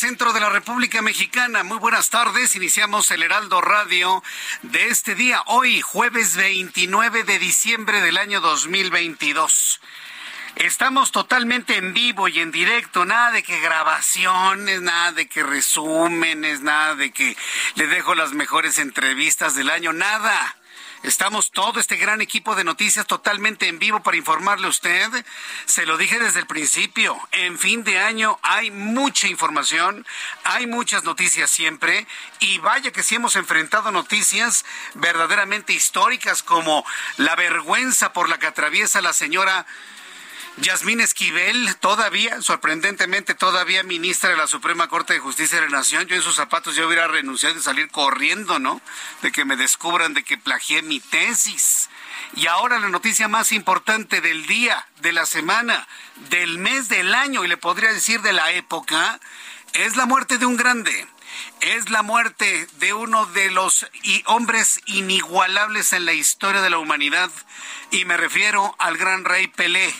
Centro de la República Mexicana. Muy buenas tardes. Iniciamos el Heraldo Radio de este día, hoy, jueves 29 de diciembre del año 2022. Estamos totalmente en vivo y en directo, nada de que grabaciones, nada de que resúmenes, nada de que le dejo las mejores entrevistas del año, nada. Estamos todo este gran equipo de noticias totalmente en vivo para informarle a usted. Se lo dije desde el principio. En fin de año hay mucha información, hay muchas noticias siempre. Y vaya que sí hemos enfrentado noticias verdaderamente históricas como la vergüenza por la que atraviesa la señora Yasmín Esquivel, todavía, sorprendentemente, todavía ministra de la Suprema Corte de Justicia de la Nación. Yo en sus zapatos yo hubiera renunciado y salir corriendo, ¿no? De que me descubran de que plagié mi tesis. Y ahora la noticia más importante del día, de la semana, del mes, del año, y le podría decir de la época, es la muerte de un grande. Es la muerte de uno de los hombres inigualables en la historia de la humanidad. Y me refiero al gran rey Pelé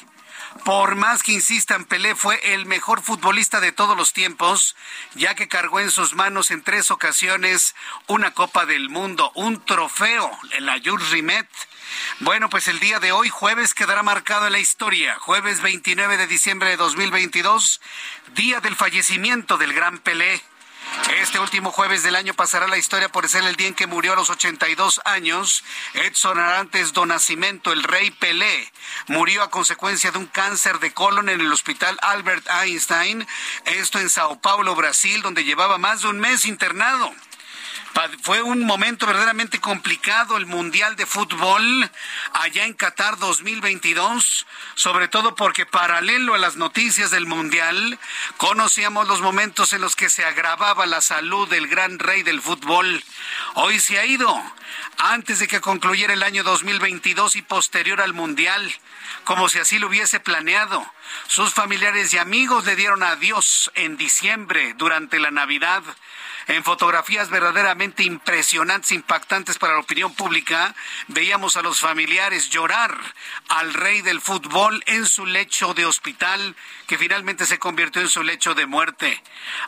por más que insistan, Pelé fue el mejor futbolista de todos los tiempos, ya que cargó en sus manos en tres ocasiones una Copa del Mundo, un trofeo, el Jules Rimet. Bueno, pues el día de hoy, jueves, quedará marcado en la historia. Jueves 29 de diciembre de 2022, día del fallecimiento del gran Pelé. Este último jueves del año pasará la historia por ser el día en que murió a los 82 años Edson Arantes do Nascimento, el rey Pelé. Murió a consecuencia de un cáncer de colon en el hospital Albert Einstein, esto en Sao Paulo, Brasil, donde llevaba más de un mes internado. Fue un momento verdaderamente complicado el Mundial de Fútbol allá en Qatar 2022, sobre todo porque paralelo a las noticias del Mundial, conocíamos los momentos en los que se agravaba la salud del gran rey del fútbol. Hoy se ha ido, antes de que concluyera el año 2022 y posterior al Mundial, como si así lo hubiese planeado. Sus familiares y amigos le dieron adiós en diciembre durante la Navidad en fotografías verdaderamente impresionantes, impactantes para la opinión pública, veíamos a los familiares llorar al rey del fútbol en su lecho de hospital, que finalmente se convirtió en su lecho de muerte.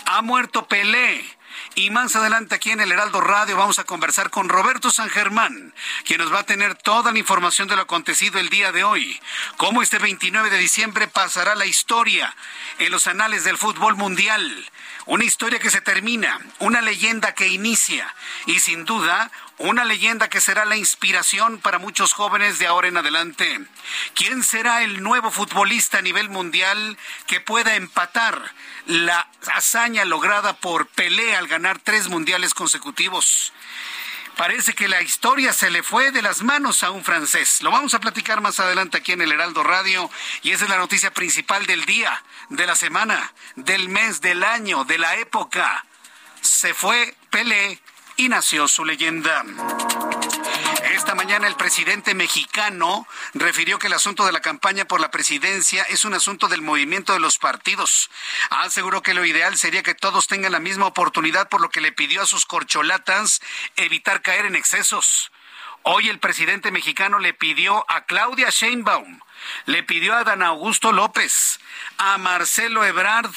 Ha muerto Pelé. Y más adelante aquí en el Heraldo Radio vamos a conversar con Roberto San Germán, quien nos va a tener toda la información de lo acontecido el día de hoy. Cómo este 29 de diciembre pasará la historia en los anales del fútbol mundial. Una historia que se termina, una leyenda que inicia y sin duda una leyenda que será la inspiración para muchos jóvenes de ahora en adelante. ¿Quién será el nuevo futbolista a nivel mundial que pueda empatar la hazaña lograda por Pelé al ganar tres mundiales consecutivos? Parece que la historia se le fue de las manos a un francés. Lo vamos a platicar más adelante aquí en el Heraldo Radio y esa es la noticia principal del día, de la semana, del mes, del año, de la época. Se fue Pelé y nació su leyenda. Esta mañana el presidente mexicano refirió que el asunto de la campaña por la presidencia es un asunto del movimiento de los partidos. Aseguró que lo ideal sería que todos tengan la misma oportunidad, por lo que le pidió a sus corcholatas evitar caer en excesos. Hoy el presidente mexicano le pidió a Claudia Sheinbaum, le pidió a Dan Augusto López, a Marcelo Ebrard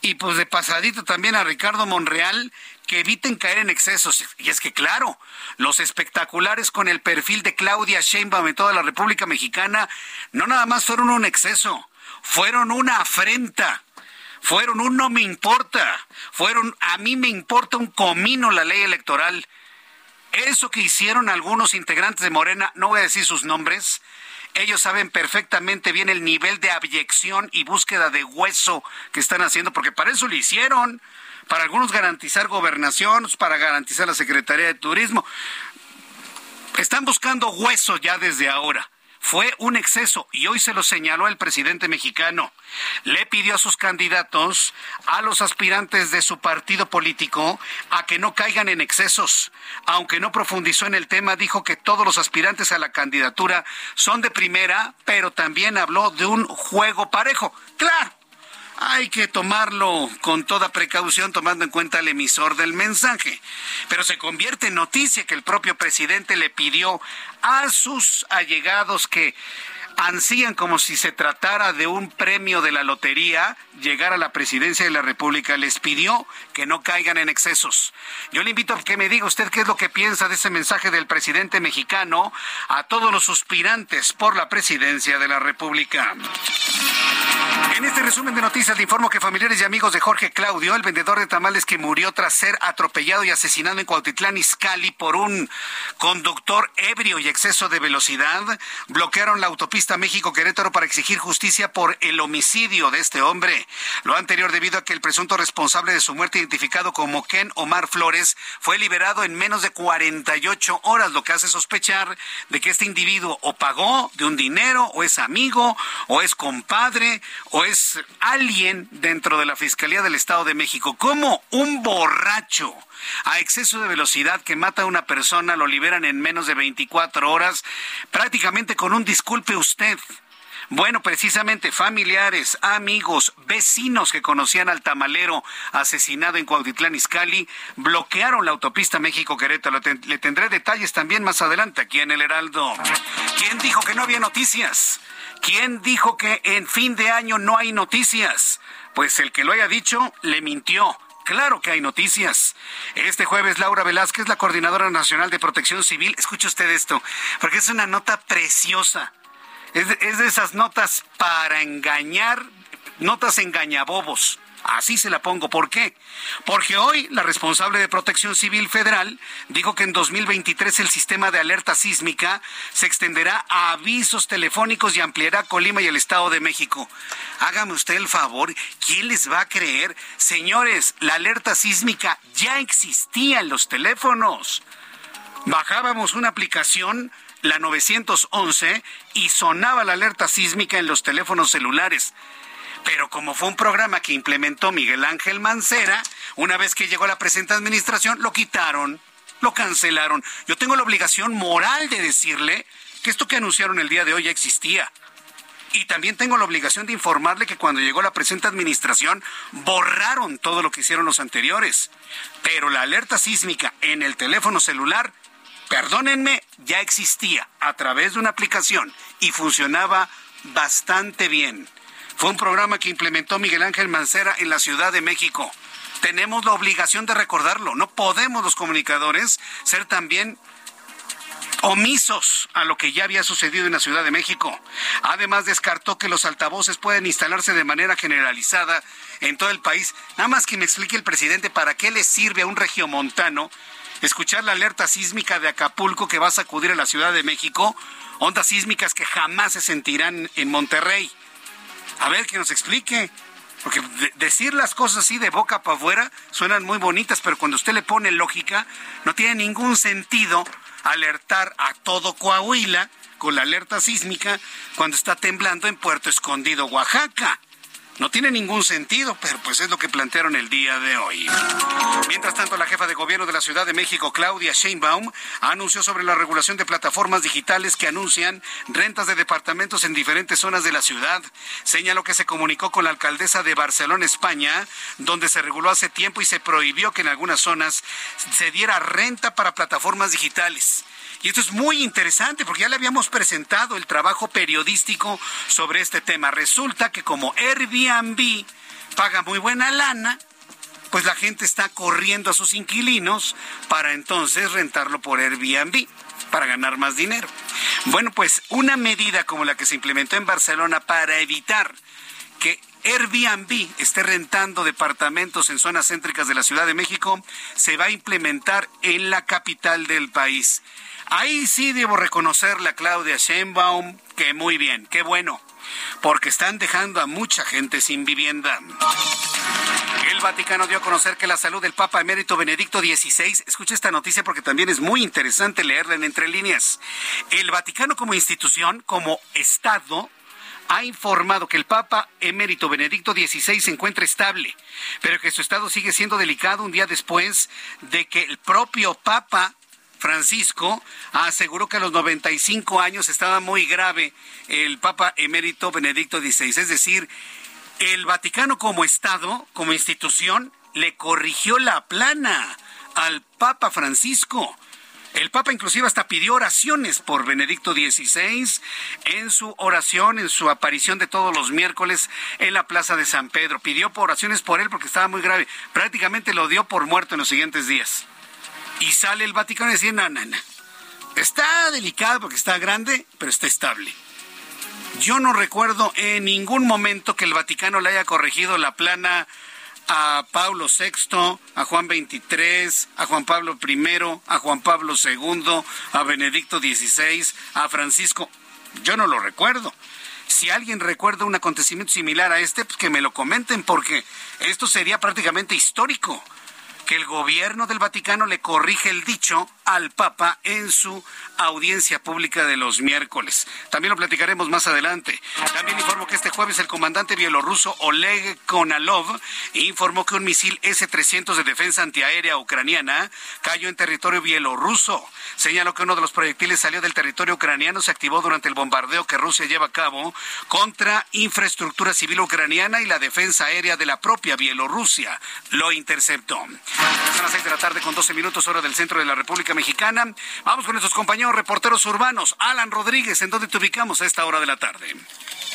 y pues de pasadito también a Ricardo Monreal que eviten caer en excesos. Y es que claro, los espectaculares con el perfil de Claudia Sheinbaum en toda la República Mexicana no nada más fueron un exceso, fueron una afrenta. Fueron un no me importa, fueron a mí me importa un comino la ley electoral. Eso que hicieron algunos integrantes de Morena, no voy a decir sus nombres, ellos saben perfectamente bien el nivel de abyección y búsqueda de hueso que están haciendo, porque para eso lo hicieron. Para algunos garantizar gobernación, para garantizar la Secretaría de Turismo. Están buscando hueso ya desde ahora. Fue un exceso y hoy se lo señaló el presidente mexicano. Le pidió a sus candidatos, a los aspirantes de su partido político, a que no caigan en excesos. Aunque no profundizó en el tema, dijo que todos los aspirantes a la candidatura son de primera, pero también habló de un juego parejo. Claro, hay que tomarlo con toda precaución tomando en cuenta el emisor del mensaje. Pero se convierte en noticia que el propio presidente le pidió a sus allegados que ansían como si se tratara de un premio de la lotería llegar a la presidencia de la República. Les pidió que no caigan en excesos. Yo le invito a que me diga usted qué es lo que piensa de ese mensaje del presidente mexicano a todos los suspirantes por la presidencia de la República. En este resumen de noticias le informo que familiares y amigos de Jorge Claudio, el vendedor de tamales que murió tras ser atropellado y asesinado en Cuautitlán Izcalli por un conductor ebrio y exceso de velocidad, bloquearon la autopista México-Querétaro para exigir justicia por el homicidio de este hombre. Lo anterior debido a que el presunto responsable de su muerte, identificado como Ken Omar Flores, fue liberado en menos de 48 horas, lo que hace sospechar de que este individuo o pagó de un dinero, o es amigo, o es compadre, o es alguien dentro de la Fiscalía del Estado de México. ¿Cómo un borracho a exceso de velocidad que mata a una persona lo liberan en menos de 24 horas, prácticamente con un disculpe usted? Bueno, precisamente familiares, amigos, vecinos que conocían al tamalero asesinado en Cuautitlán Izcalli bloquearon la autopista México-Querétaro. Le tendré detalles también más adelante aquí en el Heraldo. ¿Quién dijo que no había noticias? ¿Quién dijo que en fin de año no hay noticias? Pues el que lo haya dicho le mintió. Claro que hay noticias. Este jueves Laura Velázquez, la Coordinadora Nacional de Protección Civil, escuche usted esto, porque es una nota preciosa. Es de, es de esas notas para engañar, notas engañabobos. Así se la pongo. ¿Por qué? Porque hoy la responsable de Protección Civil Federal dijo que en 2023 el sistema de alerta sísmica se extenderá a avisos telefónicos y ampliará Colima y el Estado de México. Hágame usted el favor, ¿quién les va a creer? Señores, la alerta sísmica ya existía en los teléfonos. Bajábamos una aplicación la 911 y sonaba la alerta sísmica en los teléfonos celulares. Pero como fue un programa que implementó Miguel Ángel Mancera, una vez que llegó a la presente administración, lo quitaron, lo cancelaron. Yo tengo la obligación moral de decirle que esto que anunciaron el día de hoy ya existía. Y también tengo la obligación de informarle que cuando llegó la presente administración borraron todo lo que hicieron los anteriores. Pero la alerta sísmica en el teléfono celular, perdónenme, ya existía a través de una aplicación y funcionaba bastante bien. Fue un programa que implementó Miguel Ángel Mancera en la Ciudad de México. Tenemos la obligación de recordarlo. No podemos los comunicadores ser también omisos a lo que ya había sucedido en la Ciudad de México. Además, descartó que los altavoces pueden instalarse de manera generalizada en todo el país. Nada más que me explique el presidente para qué le sirve a un regiomontano escuchar la alerta sísmica de Acapulco que va a sacudir a la Ciudad de México, ondas sísmicas que jamás se sentirán en Monterrey. A ver, que nos explique. Porque decir las cosas así de boca para afuera suenan muy bonitas, pero cuando usted le pone lógica, no tiene ningún sentido alertar a todo Coahuila con la alerta sísmica cuando está temblando en Puerto Escondido, Oaxaca. No tiene ningún sentido, pero pues es lo que plantearon el día de hoy. Mientras tanto, la jefa de gobierno de la Ciudad de México, Claudia Sheinbaum, anunció sobre la regulación de plataformas digitales que anuncian rentas de departamentos en diferentes zonas de la ciudad. Señaló que se comunicó con la alcaldesa de Barcelona, España, donde se reguló hace tiempo y se prohibió que en algunas zonas se diera renta para plataformas digitales. Y esto es muy interesante porque ya le habíamos presentado el trabajo periodístico sobre este tema. Resulta que como Airbnb paga muy buena lana, pues la gente está corriendo a sus inquilinos para entonces rentarlo por Airbnb para ganar más dinero. Bueno, pues una medida como la que se implementó en Barcelona para evitar que Airbnb esté rentando departamentos en zonas céntricas de la Ciudad de México se va a implementar en la capital del país. Ahí sí debo reconocerle a Claudia Sheinbaum que muy bien, qué bueno, porque están dejando a mucha gente sin vivienda. El Vaticano dio a conocer que la salud del Papa emérito Benedicto XVI, escucha esta noticia porque también es muy interesante leerla en entre líneas. El Vaticano como institución, como Estado, ha informado que el Papa emérito Benedicto XVI se encuentra estable, pero que su estado sigue siendo delicado un día después de que el propio Papa Francisco aseguró que a los 95 años estaba muy grave el Papa emérito Benedicto XVI. Es decir, el Vaticano como Estado, como institución, le corrigió la plana al Papa Francisco. El Papa inclusive hasta pidió oraciones por Benedicto XVI en su oración, en su aparición de todos los miércoles en la Plaza de San Pedro. Pidió oraciones por él porque estaba muy grave. Prácticamente lo dio por muerto en los siguientes días. Y sale el Vaticano y dice, no, no, no. Está delicado porque está grande, pero está estable. Yo no recuerdo en ningún momento que el Vaticano le haya corregido la plana a Pablo VI, a Juan XXIII, a Juan Pablo I, a Juan Pablo II, a Benedicto XVI, a Francisco. Yo no lo recuerdo. Si alguien recuerda un acontecimiento similar a este, pues que me lo comenten, porque esto sería prácticamente histórico que el gobierno del Vaticano le corrige el dicho al Papa en su audiencia pública de los miércoles. También lo platicaremos más adelante. También informó que este jueves el comandante bielorruso Oleg Konalov informó que un misil S-300 de defensa antiaérea ucraniana cayó en territorio bielorruso. Señaló que uno de los proyectiles salió del territorio ucraniano, se activó durante el bombardeo que Rusia lleva a cabo contra infraestructura civil ucraniana y la defensa aérea de la propia Bielorrusia. Lo interceptó. Son las seis de la tarde con 12 minutos hora del centro de la República Mexicana. Vamos con nuestros compañeros reporteros urbanos. Alan Rodríguez, ¿en dónde te ubicamos a esta hora de la tarde?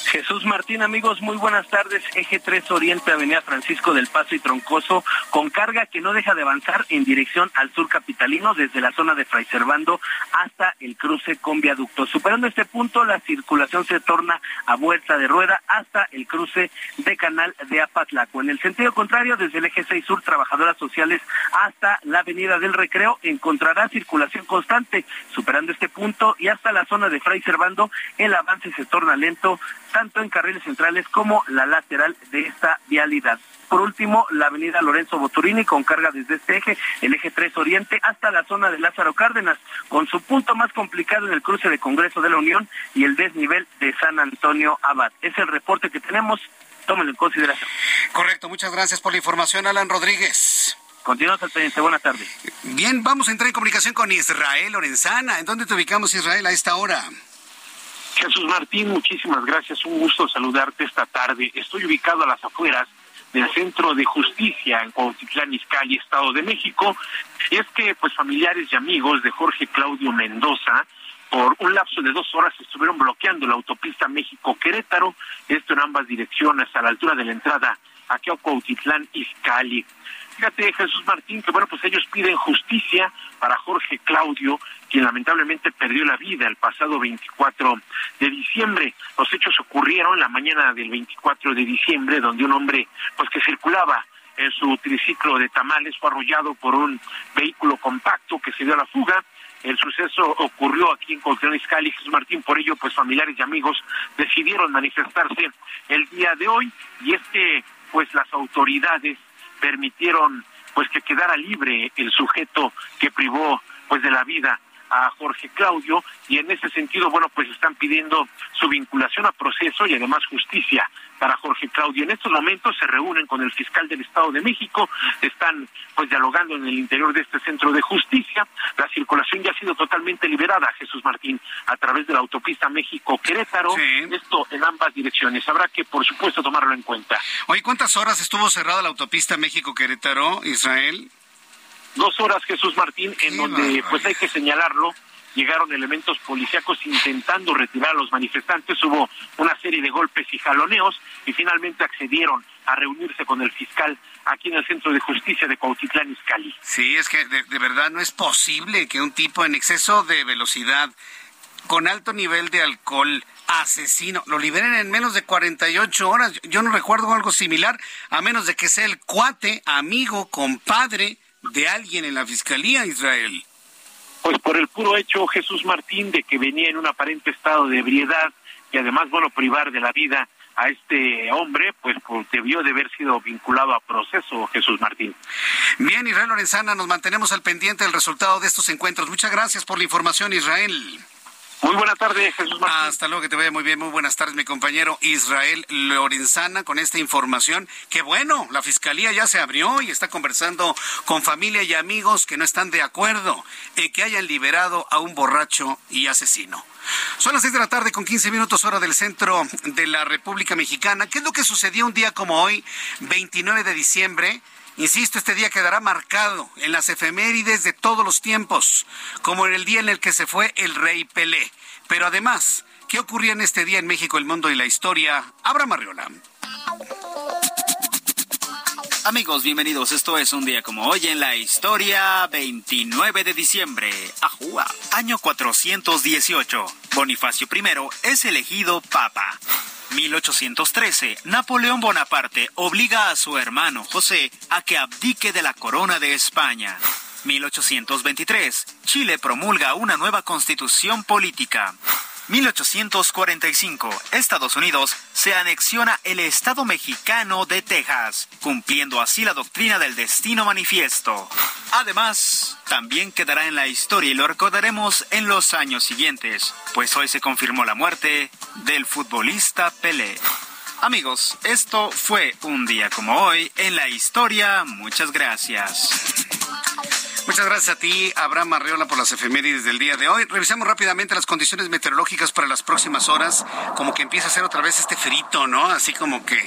Jesús Martín, amigos, muy buenas tardes. Eje 3 Oriente, Avenida Francisco del Paso y Troncoso, con carga que no deja de avanzar en dirección al sur capitalino, desde la zona de Fray Servando hasta el cruce con viaducto. Superando este punto, la circulación se torna a vuelta de rueda hasta el cruce de Canal de Apatlaco. En el sentido contrario, desde el eje 6 sur, trabajadoras sociales hasta la Avenida del Recreo, circulación constante. Superando este punto y hasta la zona de Fray Servando, el avance se torna lento tanto en carriles centrales como la lateral de esta vialidad. Por último, la avenida Lorenzo Boturini con carga desde este eje, el eje 3 Oriente, hasta la zona de Lázaro Cárdenas, con su punto más complicado en el cruce de Congreso de la Unión y el desnivel de San Antonio Abad. Es el reporte que tenemos, tómenlo en consideración. Correcto, muchas gracias por la información, Alan Rodríguez. Continuamos al pendiente, buenas tardes. Bien, vamos a entrar en comunicación con Israel Lorenzana. ¿En dónde te ubicamos, Israel, a esta hora? Jesús Martín, muchísimas gracias. Un gusto saludarte esta tarde. Estoy ubicado a las afueras del Centro de Justicia en Cuautitlán, Izcalli, Estado de México. Y es que, pues, familiares y amigos de Jorge Claudio Mendoza, por un lapso de dos horas estuvieron bloqueando la autopista México-Querétaro, esto en ambas direcciones, a la altura de la entrada aquí a Cuautitlán, Izcalli. Fíjate, Jesús Martín, que bueno, pues ellos piden justicia para Jorge Claudio, quien lamentablemente perdió la vida el pasado 24 de diciembre. Los hechos ocurrieron la mañana del 24 de diciembre, donde un hombre, pues que circulaba en su triciclo de tamales fue arrollado por un vehículo compacto que se dio a la fuga. El suceso ocurrió aquí en Coltrán Iscali, Jesús Martín, por ello, pues familiares y amigos decidieron manifestarse el día de hoy y es que, pues las autoridades permitieron pues que quedara libre el sujeto que privó pues de la vida a Jorge Claudio y en ese sentido, bueno, pues están pidiendo su vinculación a proceso y además justicia para Jorge Claudio. En estos momentos se reúnen con el fiscal del Estado de México, están pues dialogando en el interior de este centro de justicia. La circulación ya ha sido totalmente liberada, Jesús Martín, a través de la autopista México-Querétaro. Esto en ambas direcciones. Habrá que, por supuesto, tomarlo en cuenta. Oye, ¿cuántas horas estuvo cerrada la autopista México-Querétaro, Israel? Dos horas, Jesús Martín, en donde, pues hay que señalarlo, llegaron elementos policíacos intentando retirar a los manifestantes, hubo una serie de golpes y jaloneos y finalmente accedieron a reunirse con el fiscal aquí en el Centro de Justicia de Cuautitlán Izcalli. Sí, es que de, de verdad no es posible que un tipo en exceso de velocidad, con alto nivel de alcohol, asesino, lo liberen en menos de 48 horas. Yo no recuerdo algo similar, a menos de que sea el cuate, amigo, compadre de alguien en la Fiscalía Israel. Pues por el puro hecho, Jesús Martín, de que venía en un aparente estado de ebriedad y además, bueno, privar de la vida a este hombre, pues, pues, debió de haber sido vinculado a proceso, Jesús Martín. Bien, Israel Lorenzana, nos mantenemos al pendiente del resultado de estos encuentros. Muchas gracias por la información, Israel. Muy buenas tardes, Jesús Martín. Hasta luego, que te vaya muy bien. Muy buenas tardes, mi compañero Israel Lorenzana, con esta información. Que bueno, la fiscalía ya se abrió y está conversando con familia y amigos que no están de acuerdo en que hayan liberado a un borracho y asesino. Son las seis de la tarde con 15 minutos hora del centro de la República Mexicana. ¿Qué es lo que sucedió un día como hoy, 29 de diciembre? Insisto, este día quedará marcado en las efemérides de todos los tiempos, como en el día en el que se fue el rey Pelé. Pero además, ¿qué ocurría en este día en México, el mundo y la historia? Abraham Arriola. Amigos, bienvenidos. Esto es un día como hoy en la historia, 29 de diciembre. Ajúa, año 418. Bonifacio I es elegido papa. 1813, Napoleón Bonaparte obliga a su hermano José a que abdique de la corona de España. 1823, Chile promulga una nueva constitución política. 1845, Estados Unidos se anexiona el Estado mexicano de Texas, cumpliendo así la doctrina del destino manifiesto. Además, también quedará en la historia y lo recordaremos en los años siguientes, pues hoy se confirmó la muerte del futbolista Pelé. Amigos, esto fue un día como hoy en la historia. Muchas gracias. Muchas gracias a ti, Abraham Arreola, por las efemérides del día de hoy. Revisamos rápidamente las condiciones meteorológicas para las próximas horas. Como que empieza a ser otra vez este frito, ¿no? Así como que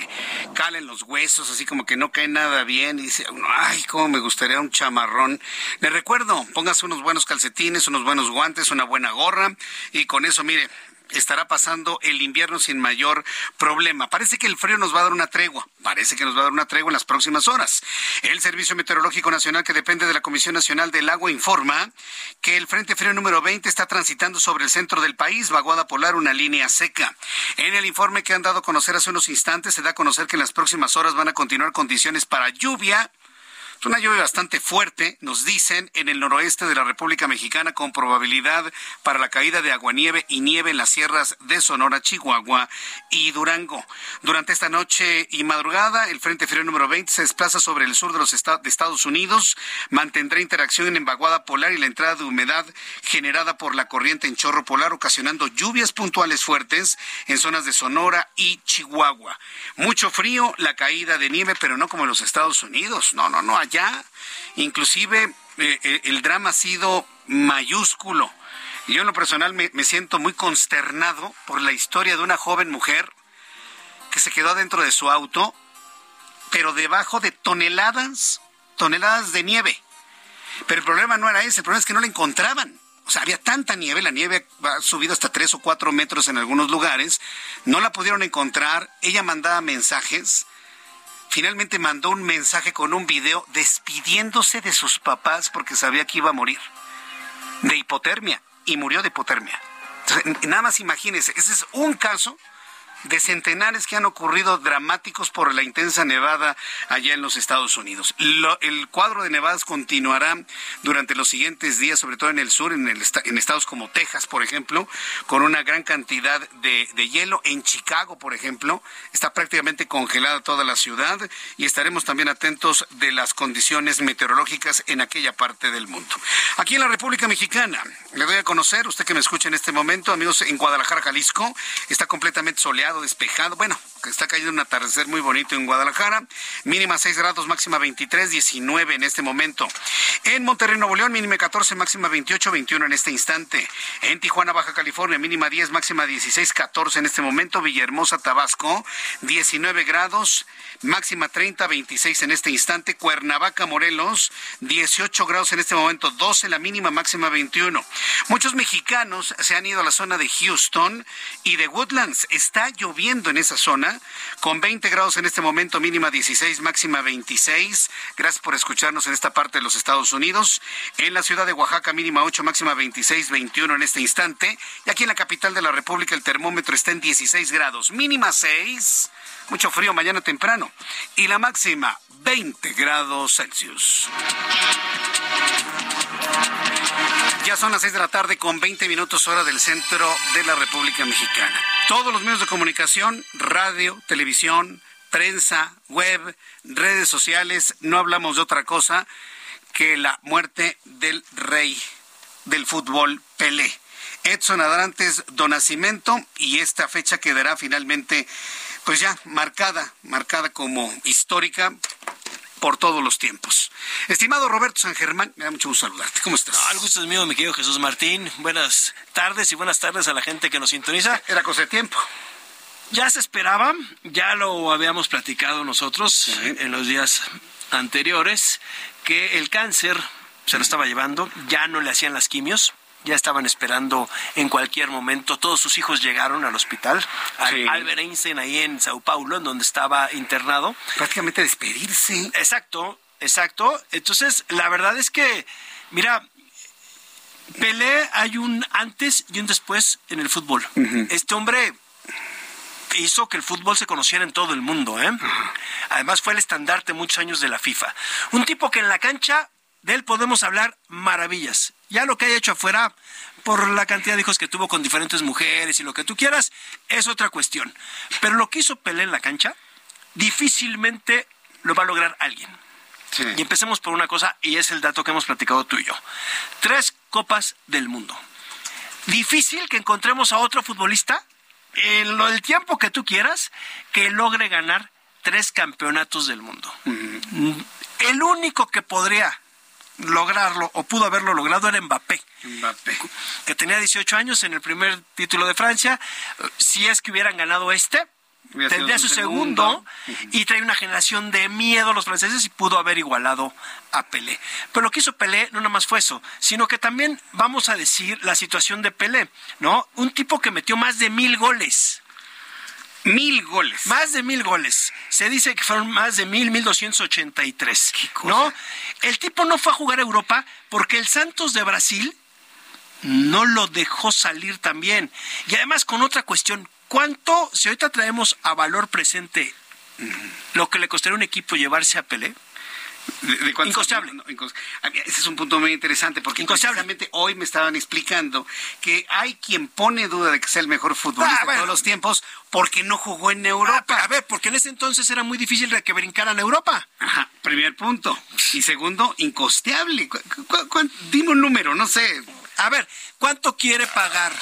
calen los huesos, así como que no cae nada bien. Y dice, ay, cómo me gustaría un chamarrón. Le recuerdo, póngase unos buenos calcetines, unos buenos guantes, una buena gorra. Y con eso, mire, estará pasando el invierno sin mayor problema. Parece que el frío nos va a dar una tregua, parece que nos va a dar una tregua en las próximas horas. El Servicio Meteorológico Nacional, que depende de la Comisión Nacional del Agua, informa que el Frente Frío número 20 está transitando sobre el centro del país, vaguada polar, una línea seca. En el informe que han dado a conocer hace unos instantes, se da a conocer que en las próximas horas van a continuar condiciones para lluvia una lluvia bastante fuerte, nos dicen, en el noroeste de la República Mexicana con probabilidad para la caída de aguanieve y nieve en las sierras de Sonora, Chihuahua y Durango. Durante esta noche y madrugada, el Frente Frío número 20 se desplaza sobre el sur de los Estados Unidos, mantendrá interacción en vaguada polar y la entrada de humedad generada por la corriente en chorro polar, ocasionando lluvias puntuales fuertes en zonas de Sonora y Chihuahua. Mucho frío, la caída de nieve, pero no como en los Estados Unidos. No, no, no ya inclusive eh, eh, el drama ha sido mayúsculo. Yo en lo personal me, me siento muy consternado por la historia de una joven mujer que se quedó dentro de su auto, pero debajo de toneladas, toneladas de nieve. Pero el problema no era ese, el problema es que no la encontraban. O sea, había tanta nieve, la nieve ha subido hasta tres o cuatro metros en algunos lugares, no la pudieron encontrar, ella mandaba mensajes, finalmente mandó un mensaje con un video despidiéndose de sus papás porque sabía que iba a morir de hipotermia y murió de hipotermia. nada más imagínense, ese es un caso de centenares que han ocurrido dramáticos por la intensa nevada allá en los Estados Unidos. el cuadro de nevadas continuará durante los siguientes días, sobre todo en el sur, en, en estados como Texas, por ejemplo, con una gran cantidad de, de hielo. En Chicago, por ejemplo, está prácticamente congelada toda la ciudad y estaremos también atentos de las condiciones meteorológicas en aquella parte del mundo. Aquí en la República Mexicana, le doy a conocer, usted que me escucha en este momento, amigos, en Guadalajara, Jalisco, está completamente soleado, despejado. Bueno, está cayendo un atardecer muy bonito en Guadalajara. Mínima 6 grados, máxima 23, 19 en este momento. En Monterrey, Nuevo León, mínima 14, máxima 28, 21 en este instante. En Tijuana, Baja California, mínima 10, máxima 16, 14 en este momento. Villahermosa, Tabasco, 19 grados, máxima 30, 26 en este instante. Cuernavaca, Morelos, 18 grados en este momento, 12 la mínima, máxima 21. Muchos mexicanos se han ido a la zona de Houston y de Woodlands. Está lloviendo en esa zona, con 20 grados en este momento, mínima 16, máxima 26. Gracias por escucharnos en esta parte de los Estados Unidos. En la ciudad de Oaxaca, mínima 8, máxima 26, 21 en este instante. Y aquí en la capital de la República, el termómetro está en 16 grados, mínima 6. Mucho frío mañana temprano. Y la máxima, 20 grados Celsius. Ya son las 6 de la tarde con 20 minutos hora del centro de la República Mexicana. Todos los medios de comunicación, radio, televisión, prensa, web, redes sociales, no hablamos de otra cosa que la muerte del rey del fútbol Pelé. Edson Adrantes Donacimento y esta fecha quedará finalmente pues ya marcada, marcada como histórica por todos los tiempos. Estimado Roberto San Germán, me da mucho gusto saludarte. ¿Cómo estás? el gusto es mío, mi querido Jesús Martín. Buenas tardes y buenas tardes a la gente que nos sintoniza. Era cosa de tiempo. Ya se esperaba, ya lo habíamos platicado nosotros en los días anteriores, que el cáncer se lo estaba llevando, ya no le hacían las quimios, ya estaban esperando en cualquier momento. Todos sus hijos llegaron al hospital. Albert Einstein ahí en Sao Paulo, en donde estaba internado. Prácticamente despedirse. Exacto, exacto. Entonces, la verdad es que, mira, Pelé hay un antes y un después en el fútbol. Este hombre hizo que el fútbol se conociera en todo el mundo. ¿eh? Además fue el estandarte muchos años de la FIFA. Un tipo que en la cancha de él podemos hablar maravillas. Ya lo que haya hecho afuera, por la cantidad de hijos que tuvo con diferentes mujeres y lo que tú quieras, es otra cuestión. Pero lo que hizo Pelé en la cancha, difícilmente lo va a lograr alguien. Y empecemos por una cosa, y es el dato que hemos platicado tú y yo. Tres copas del mundo. Difícil que encontremos a otro futbolista en lo del tiempo que tú quieras que logre ganar tres campeonatos del mundo. El único que podría lograrlo o pudo haberlo logrado era Mbappé. Mbappé. Que tenía 18 años en el primer título de Francia. Si es que hubieran ganado este, tendría su segundo, y trae una generación de miedo a los franceses y pudo haber igualado a Pelé. Pero lo que hizo Pelé no nada más fue eso, sino que también vamos a decir la situación de Pelé, ¿no? Un tipo que metió más de mil goles. Mil goles. Más de mil goles. Se dice que fueron más de mil, mil doscientos ochenta y tres. ¿No? El tipo no fue a jugar a Europa porque el Santos de Brasil no lo dejó salir también. Y además con otra cuestión, ¿cuánto, si ahorita traemos a valor presente lo que le costaría a un equipo llevarse a Pelé? ¿De, ese es un punto muy interesante porque precisamente hoy me estaban explicando que hay quien pone duda de que sea el mejor futbolista ah, de todos los tiempos porque no jugó en Europa. Ah, a ver, porque en ese entonces era muy difícil de que brincaran a Europa. Ajá, primer punto. Y segundo, incosteable. dime un número, no sé. A ver, ¿cuánto quiere pagar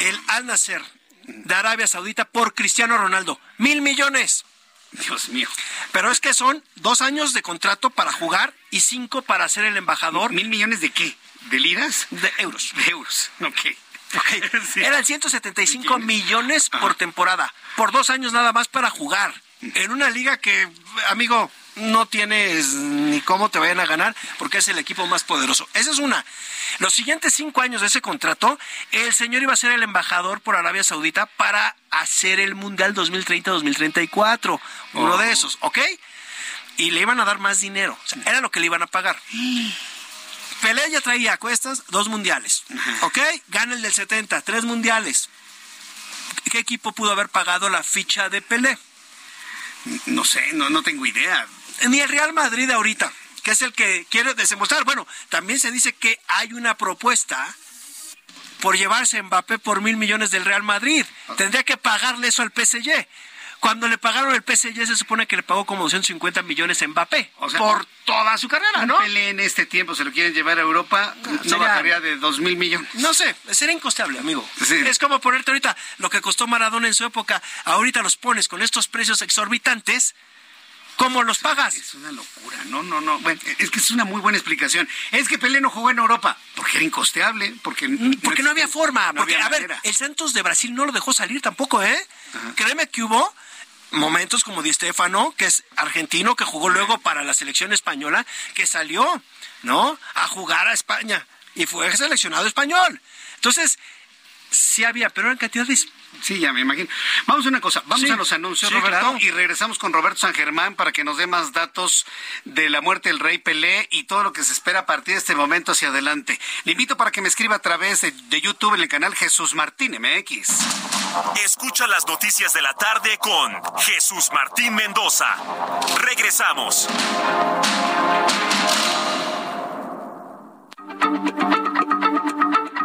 el Al Nasser de Arabia Saudita por Cristiano Ronaldo? Mil millones. Dios mío. Pero es que son dos años de contrato para jugar y cinco para ser el embajador. ¿Mil millones de qué? ¿De liras? De euros. De euros, ok. okay. Eran 175 millones por temporada, por dos años nada más para jugar. En una liga que, amigo, no tienes ni cómo te vayan a ganar porque es el equipo más poderoso. Esa es una. Los siguientes cinco años de ese contrato, el señor iba a ser el embajador por Arabia Saudita para hacer el Mundial 2030-2034. Uno de esos, ¿ok? Y le iban a dar más dinero. era lo que le iban a pagar. Pelé ya traía a cuestas dos mundiales. ¿Ok? Gana el del 70, tres mundiales. ¿qué equipo pudo haber pagado la ficha de Pelé? No sé, no, no tengo idea. Ni el Real Madrid ahorita, que es el que quiere demostrar. Bueno, también se dice que hay una propuesta por llevarse Mbappé por mil millones del Real Madrid. Tendría que pagarle eso al PSG. Cuando le pagaron el PSG se supone que le pagó como 250 millones a Mbappé O sea, por toda su carrera, ¿no? En este tiempo se lo quieren llevar a Europa, no sería- bajaría de dos mil millones. No sé, sería incosteable, amigo. Sí. Es como ponerte ahorita lo que costó Maradona en su época, ahorita los pones con estos precios exorbitantes, ¿cómo los pagas? Es una locura, no, no, no. Bueno, es que es una muy buena explicación. Es que Pelé no jugó en Europa porque era incosteable, porque Porque no había forma, no porque había a ver, el Santos de Brasil no lo dejó salir tampoco, ¿eh? Créeme que hubo momentos como Di Stefano, que es argentino, que jugó luego para la selección española, que salió, ¿no? A jugar a España y fue seleccionado español. Entonces, sí había, pero en cantidades Sí, ya me imagino. Vamos a una cosa, vamos Sí, a los anuncios, sí, Roberto, claro. y regresamos con Roberto San Germán para que nos dé más datos de la muerte del rey Pelé y todo lo que se espera a partir de este momento hacia adelante. Le invito para que me escriba a través de, de YouTube en el canal Jesús Martín MX. Escucha las noticias de la tarde con Jesús Martín Mendoza. Regresamos.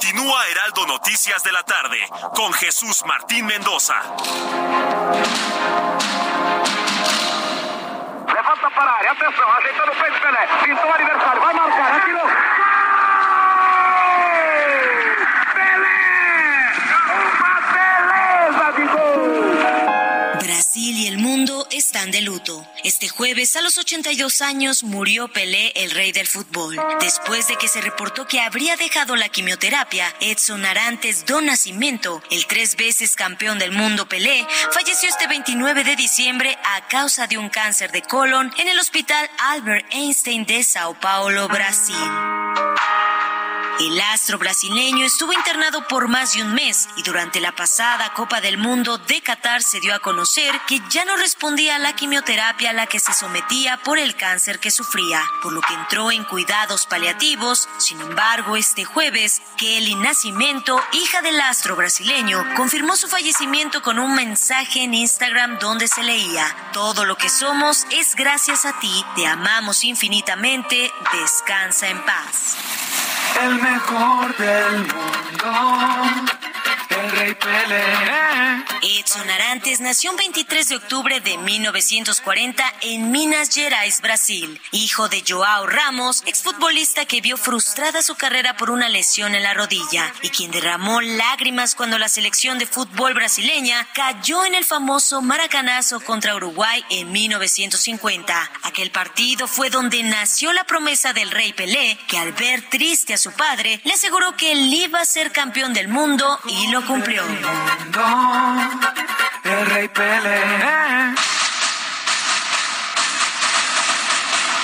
Continúa Heraldo Noticias de la tarde con Jesús Martín Mendoza. Le falta parar, e atenção, ajeitando o peito Pelé, pintou o adversário, vai marcar, atirou. Brasil y el mundo están de luto. Este jueves, a los 82 años, murió Pelé, el rey del fútbol. Después de que se reportó que habría dejado la quimioterapia, Edson Arantes do Nascimento, el tres veces campeón del mundo Pelé, falleció este 29 de diciembre a causa de un cáncer de colon en el hospital Albert Einstein de Sao Paulo, Brasil. El astro brasileño estuvo internado por más de un mes y durante la pasada Copa del Mundo de Qatar se dio a conocer que ya no respondía a la quimioterapia a la que se sometía por el cáncer que sufría, por lo que entró en cuidados paliativos. Sin embargo, este jueves, Kelly Nascimento, hija del astro brasileño, confirmó su fallecimiento con un mensaje en Instagram donde se leía, todo lo que somos es gracias a ti, te amamos infinitamente, descansa en paz. El mejor del mundo, el rey Pelé. Edson Arantes nació un 23 de octubre de 1940 en Minas Gerais, Brasil, hijo de Joao Ramos, exfutbolista que vio frustrada su carrera por una lesión en la rodilla y quien derramó lágrimas cuando la selección de fútbol brasileña cayó en el famoso maracanazo contra Uruguay en 1950. Aquel partido fue donde nació la promesa del rey Pelé, que al ver triste a su padre, le aseguró que él iba a ser campeón del mundo y lo cumplió. Mundo, el rey Pelé.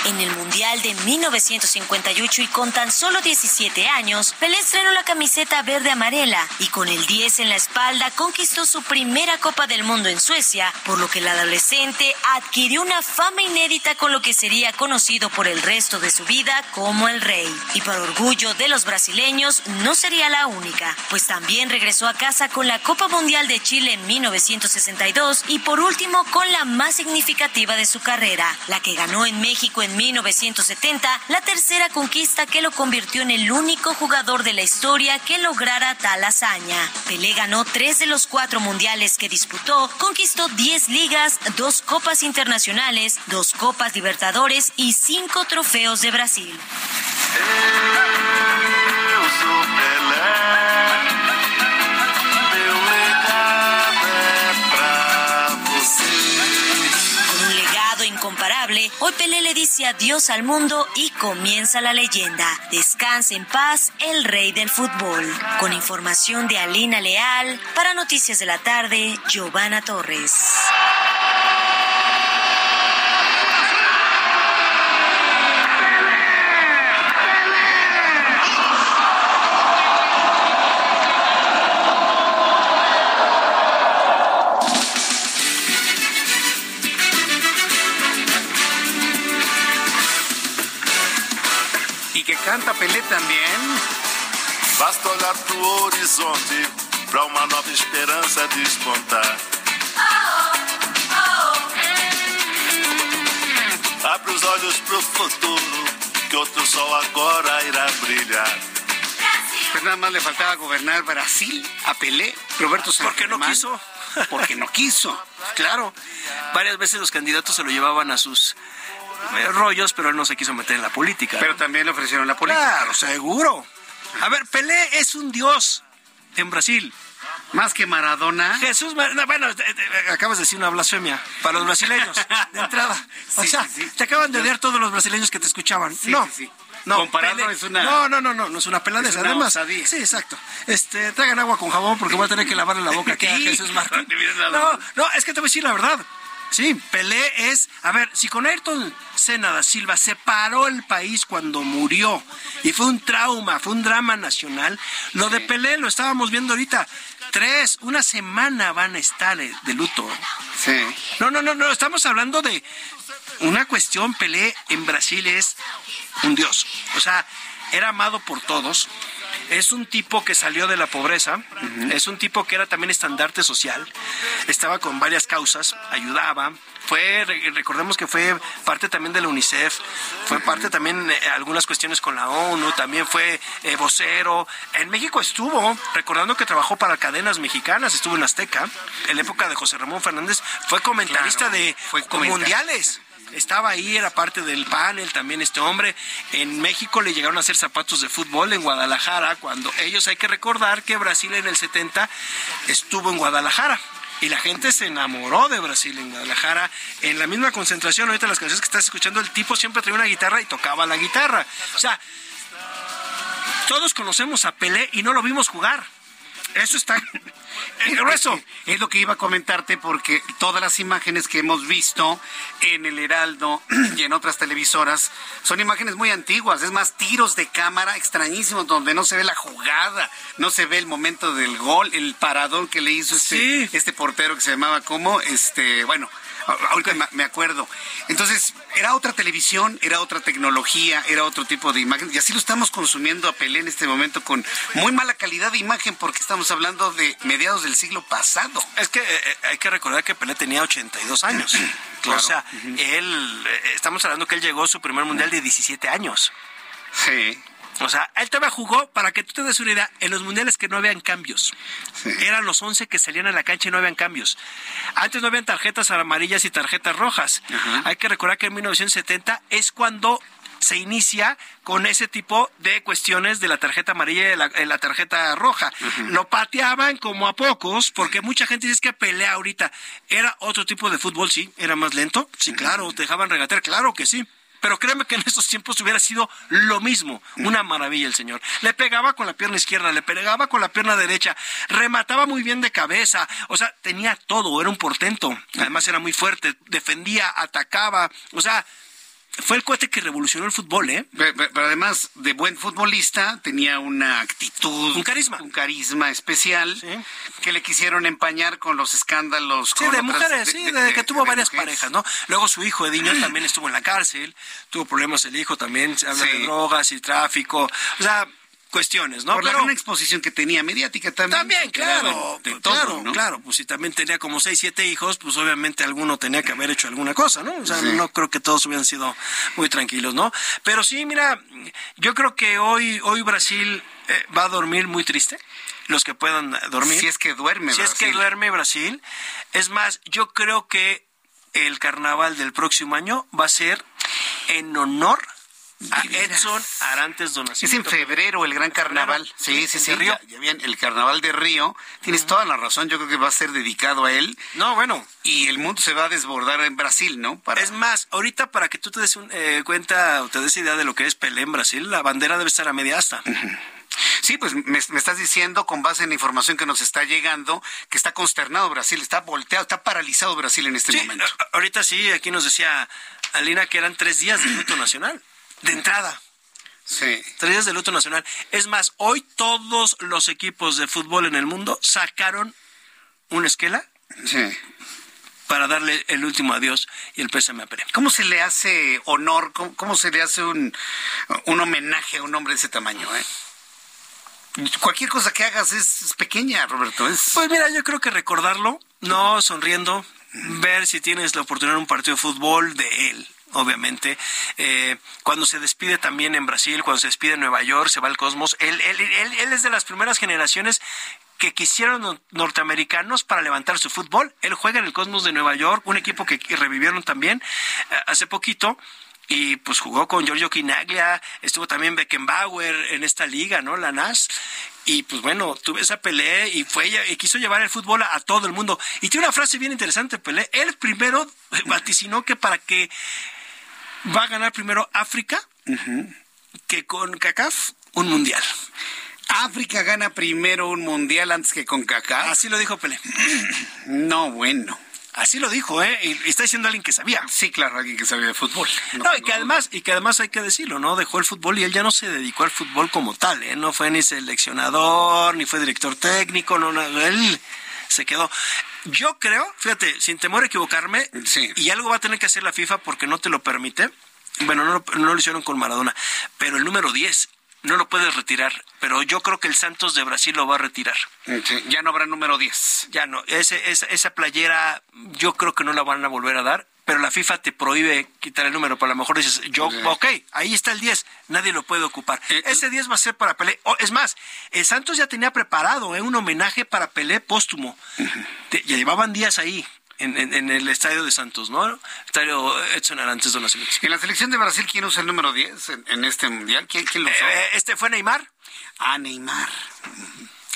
En el Mundial de 1958 y con tan solo 17 años, Pelé estrenó la camiseta verde amarela y con el 10 en la espalda conquistó su primera Copa del Mundo en Suecia, por lo que el adolescente adquirió una fama inédita con lo que sería conocido por el resto de su vida como el rey. Y por orgullo de los brasileños, no sería la única, pues también regresó a casa con la Copa Mundial de Chile en 1962 y por último con la más significativa de su carrera, la que ganó en México en 1970, la tercera conquista que lo convirtió en el único jugador de la historia que lograra tal hazaña. Pelé ganó tres de los cuatro mundiales que disputó, conquistó 10 ligas, dos copas internacionales, dos copas libertadores y cinco trofeos de Brasil. Hoy Pelé le dice adiós al mundo y comienza la leyenda. Descanse en paz el rey del fútbol. Con información de Alina Leal, para Noticias de la Tarde, Giovanna Torres. Canta Pelé también. Basta olhar pro horizonte para uma nova esperança despontar. Abre os olhos pro futuro, que outro sol agora irá brilhar. Pues nada más le faltaba gobernar Brasil a Pelé, Roberto San Porque no quiso. Porque no quiso. Claro. Varias veces los candidatos se lo llevaban a sus rollos, pero él no se quiso meter en la política. Pero también le ofrecieron la política. Claro, seguro. A ver, Pelé es un dios en Brasil. Más que Maradona. Jesús, bueno, eh, eh, acabas de decir una blasfemia para los brasileños, de entrada. O sea, te acaban de leer todos los brasileños que te escuchaban. no, no, Compararlo es una... No, no, no, no, no es una peladez. Además, sí, exacto. Este, traigan agua con jabón porque voy a tener que lavarle la boca aquí a Jesús Martín. No, no, es que te voy a decir la verdad. Sí, Pelé es, a ver, si con Ayrton Senna da Silva separó el país cuando murió y fue un trauma, fue un drama nacional, lo de Pelé lo estábamos viendo ahorita. Tres, una semana van a estar de luto. Sí. No, no, no, no, estamos hablando de una cuestión, Pelé en Brasil es un dios. O sea, era amado por todos. Es un tipo que salió de la pobreza, es un tipo que era también estandarte social, estaba con varias causas, ayudaba, fue, recordemos que fue parte también de la UNICEF, fue parte también de algunas cuestiones con la ONU, también fue eh, vocero. En México estuvo, recordando que trabajó para cadenas mexicanas, estuvo en Azteca, en la época de José Ramón Fernández, fue comentarista de mundiales estaba ahí, era parte del panel también este hombre. En México le llegaron a hacer zapatos de fútbol en Guadalajara, cuando ellos hay que recordar que Brasil en el 70 estuvo en Guadalajara. Y la gente se enamoró de Brasil en Guadalajara. En la misma concentración, ahorita las canciones que estás escuchando, el tipo siempre traía una guitarra y tocaba la guitarra. O sea, todos conocemos a Pelé y no lo vimos jugar. Eso está grueso. Es lo que iba a comentarte porque todas las imágenes que hemos visto en el Heraldo y en otras televisoras son imágenes muy antiguas. Es más, tiros de cámara extrañísimos donde no se ve la jugada, no se ve el momento del gol, el parador que le hizo este, este portero que se llamaba como, este, bueno, ahorita me acuerdo. Entonces, era otra televisión, era otra tecnología, era otro tipo de imagen. Y así lo estamos consumiendo a Pelé en este momento con muy mala calidad de imagen porque estamos hablando de mediados del siglo pasado. Es que eh, eh, hay que recordar que Pelé tenía 82 años. O sea, él, eh, estamos hablando que él llegó a su primer mundial de 17 años. Sí. O sea, él todavía jugó, para que tú te des una idea, en los mundiales que no habían cambios. Eran los 11 que salían a la cancha y no habían cambios. Antes no habían tarjetas amarillas y tarjetas rojas. Hay que recordar que en 1970 es cuando se inicia con ese tipo de cuestiones de la tarjeta amarilla y la, la tarjeta roja. Lo pateaban como a pocos, porque mucha gente dice que pelea ahorita. Era otro tipo de fútbol, sí, era más lento, sí, claro, te dejaban regatear, claro que sí. Pero créeme que en esos tiempos hubiera sido lo mismo. Una maravilla el señor. Le pegaba con la pierna izquierda, le pegaba con la pierna derecha, remataba muy bien de cabeza. O sea, tenía todo, era un portento. Además era muy fuerte, defendía, atacaba. O sea, fue el cohete que revolucionó el fútbol, ¿eh? Pero, además de buen futbolista, tenía una actitud. Un carisma. Un carisma especial que le quisieron empañar con los escándalos. Sí, de mujeres, sí, de, que tuvo varias parejas, ¿no? Luego su hijo, Edinho, también estuvo en la cárcel, tuvo problemas el hijo también, se habla de drogas y tráfico. O sea, cuestiones, ¿no? Por la gran exposición que tenía mediática también. También, claro, de todo, claro, ¿no? claro, pues si también tenía como seis, siete hijos, pues obviamente alguno tenía que haber hecho alguna cosa, ¿no? O sea, no creo que todos hubieran sido muy tranquilos, ¿no? Pero sí, mira, yo creo que hoy, hoy Brasil eh, va a dormir muy triste los que puedan dormir. Si es que duerme Si es que duerme Brasil. Es más, yo creo que el carnaval del próximo año va a ser en honor a Edson Arantes Donación. Es en febrero el gran carnaval. Sí, sí, sí. Ya, ya bien, el carnaval de Río. Tienes toda la razón. Yo creo que va a ser dedicado a él. No, bueno. Y el mundo se va a desbordar en Brasil, ¿no? Para... Es más, ahorita para que tú te des un, eh, cuenta o te des idea de lo que es Pelé en Brasil, la bandera debe estar a media asta. Sí, pues me, estás diciendo con base en la información que nos está llegando que está consternado Brasil, está volteado, está paralizado Brasil en este momento. Ahorita sí, aquí nos decía Alina que eran tres días de luto nacional, de entrada. Sí. Tres días de luto nacional. Es más, hoy todos los equipos de fútbol en el mundo sacaron una esquela sí. para darle el último adiós y el pésame a Pérez. ¿Cómo se le hace honor, cómo, se le hace un, un homenaje a un hombre de ese tamaño? Eh? cualquier cosa que hagas es, pequeña, Roberto. Pues mira, yo creo que recordarlo, no sonriendo, ver si tienes la oportunidad de un partido de fútbol de él obviamente. Eh, cuando se despide también en Brasil, cuando se despide en Nueva York, se va al Cosmos. Él, él, él, él es de las primeras generaciones que quisieron norteamericanos para levantar su fútbol. Él juega en el Cosmos de Nueva York, un equipo que revivieron también eh, hace poquito y pues jugó con Giorgio Quinaglia, estuvo también Beckenbauer en esta liga, ¿no? La NAS. Y pues bueno, tuve esa pelea y fue y quiso llevar el fútbol a, todo el mundo. Y tiene una frase bien interesante, Pelé. Él primero vaticinó que para que va a ganar primero África que con CACAF un mundial. África gana primero un mundial antes que con CACAF. Así lo dijo Pelé. no, bueno. Así lo dijo, ¿eh? Y está diciendo alguien que sabía. Sí, claro, alguien que sabía de fútbol. No, y que además, y que además hay que decirlo, ¿no? Dejó el fútbol y él ya no se dedicó al fútbol como tal, ¿eh? No fue ni seleccionador, ni fue director técnico, no, no él se quedó. Yo creo, fíjate, sin temor a equivocarme, y algo va a tener que hacer la FIFA porque no te lo permite. Bueno, no, no lo hicieron con Maradona, pero el número 10 no lo puedes retirar, pero yo creo que el Santos de Brasil lo va a retirar. ya no habrá número 10. Ya no, ese, esa, esa playera yo creo que no la van a volver a dar, pero la FIFA te prohíbe quitar el número, pero a lo mejor dices, yo, ok, ahí está el 10, nadie lo puede ocupar. Eh, ese 10 va a ser para Pelé. es más, el Santos ya tenía preparado eh, un homenaje para Pelé póstumo. ya llevaban días ahí en, el estadio de Santos, ¿no? Estadio Edson Arantes de la selección. ¿En la selección de Brasil quién usa el número 10 en, este mundial? ¿Quién, lo usó? Eh, este fue Neymar. Ah, Neymar.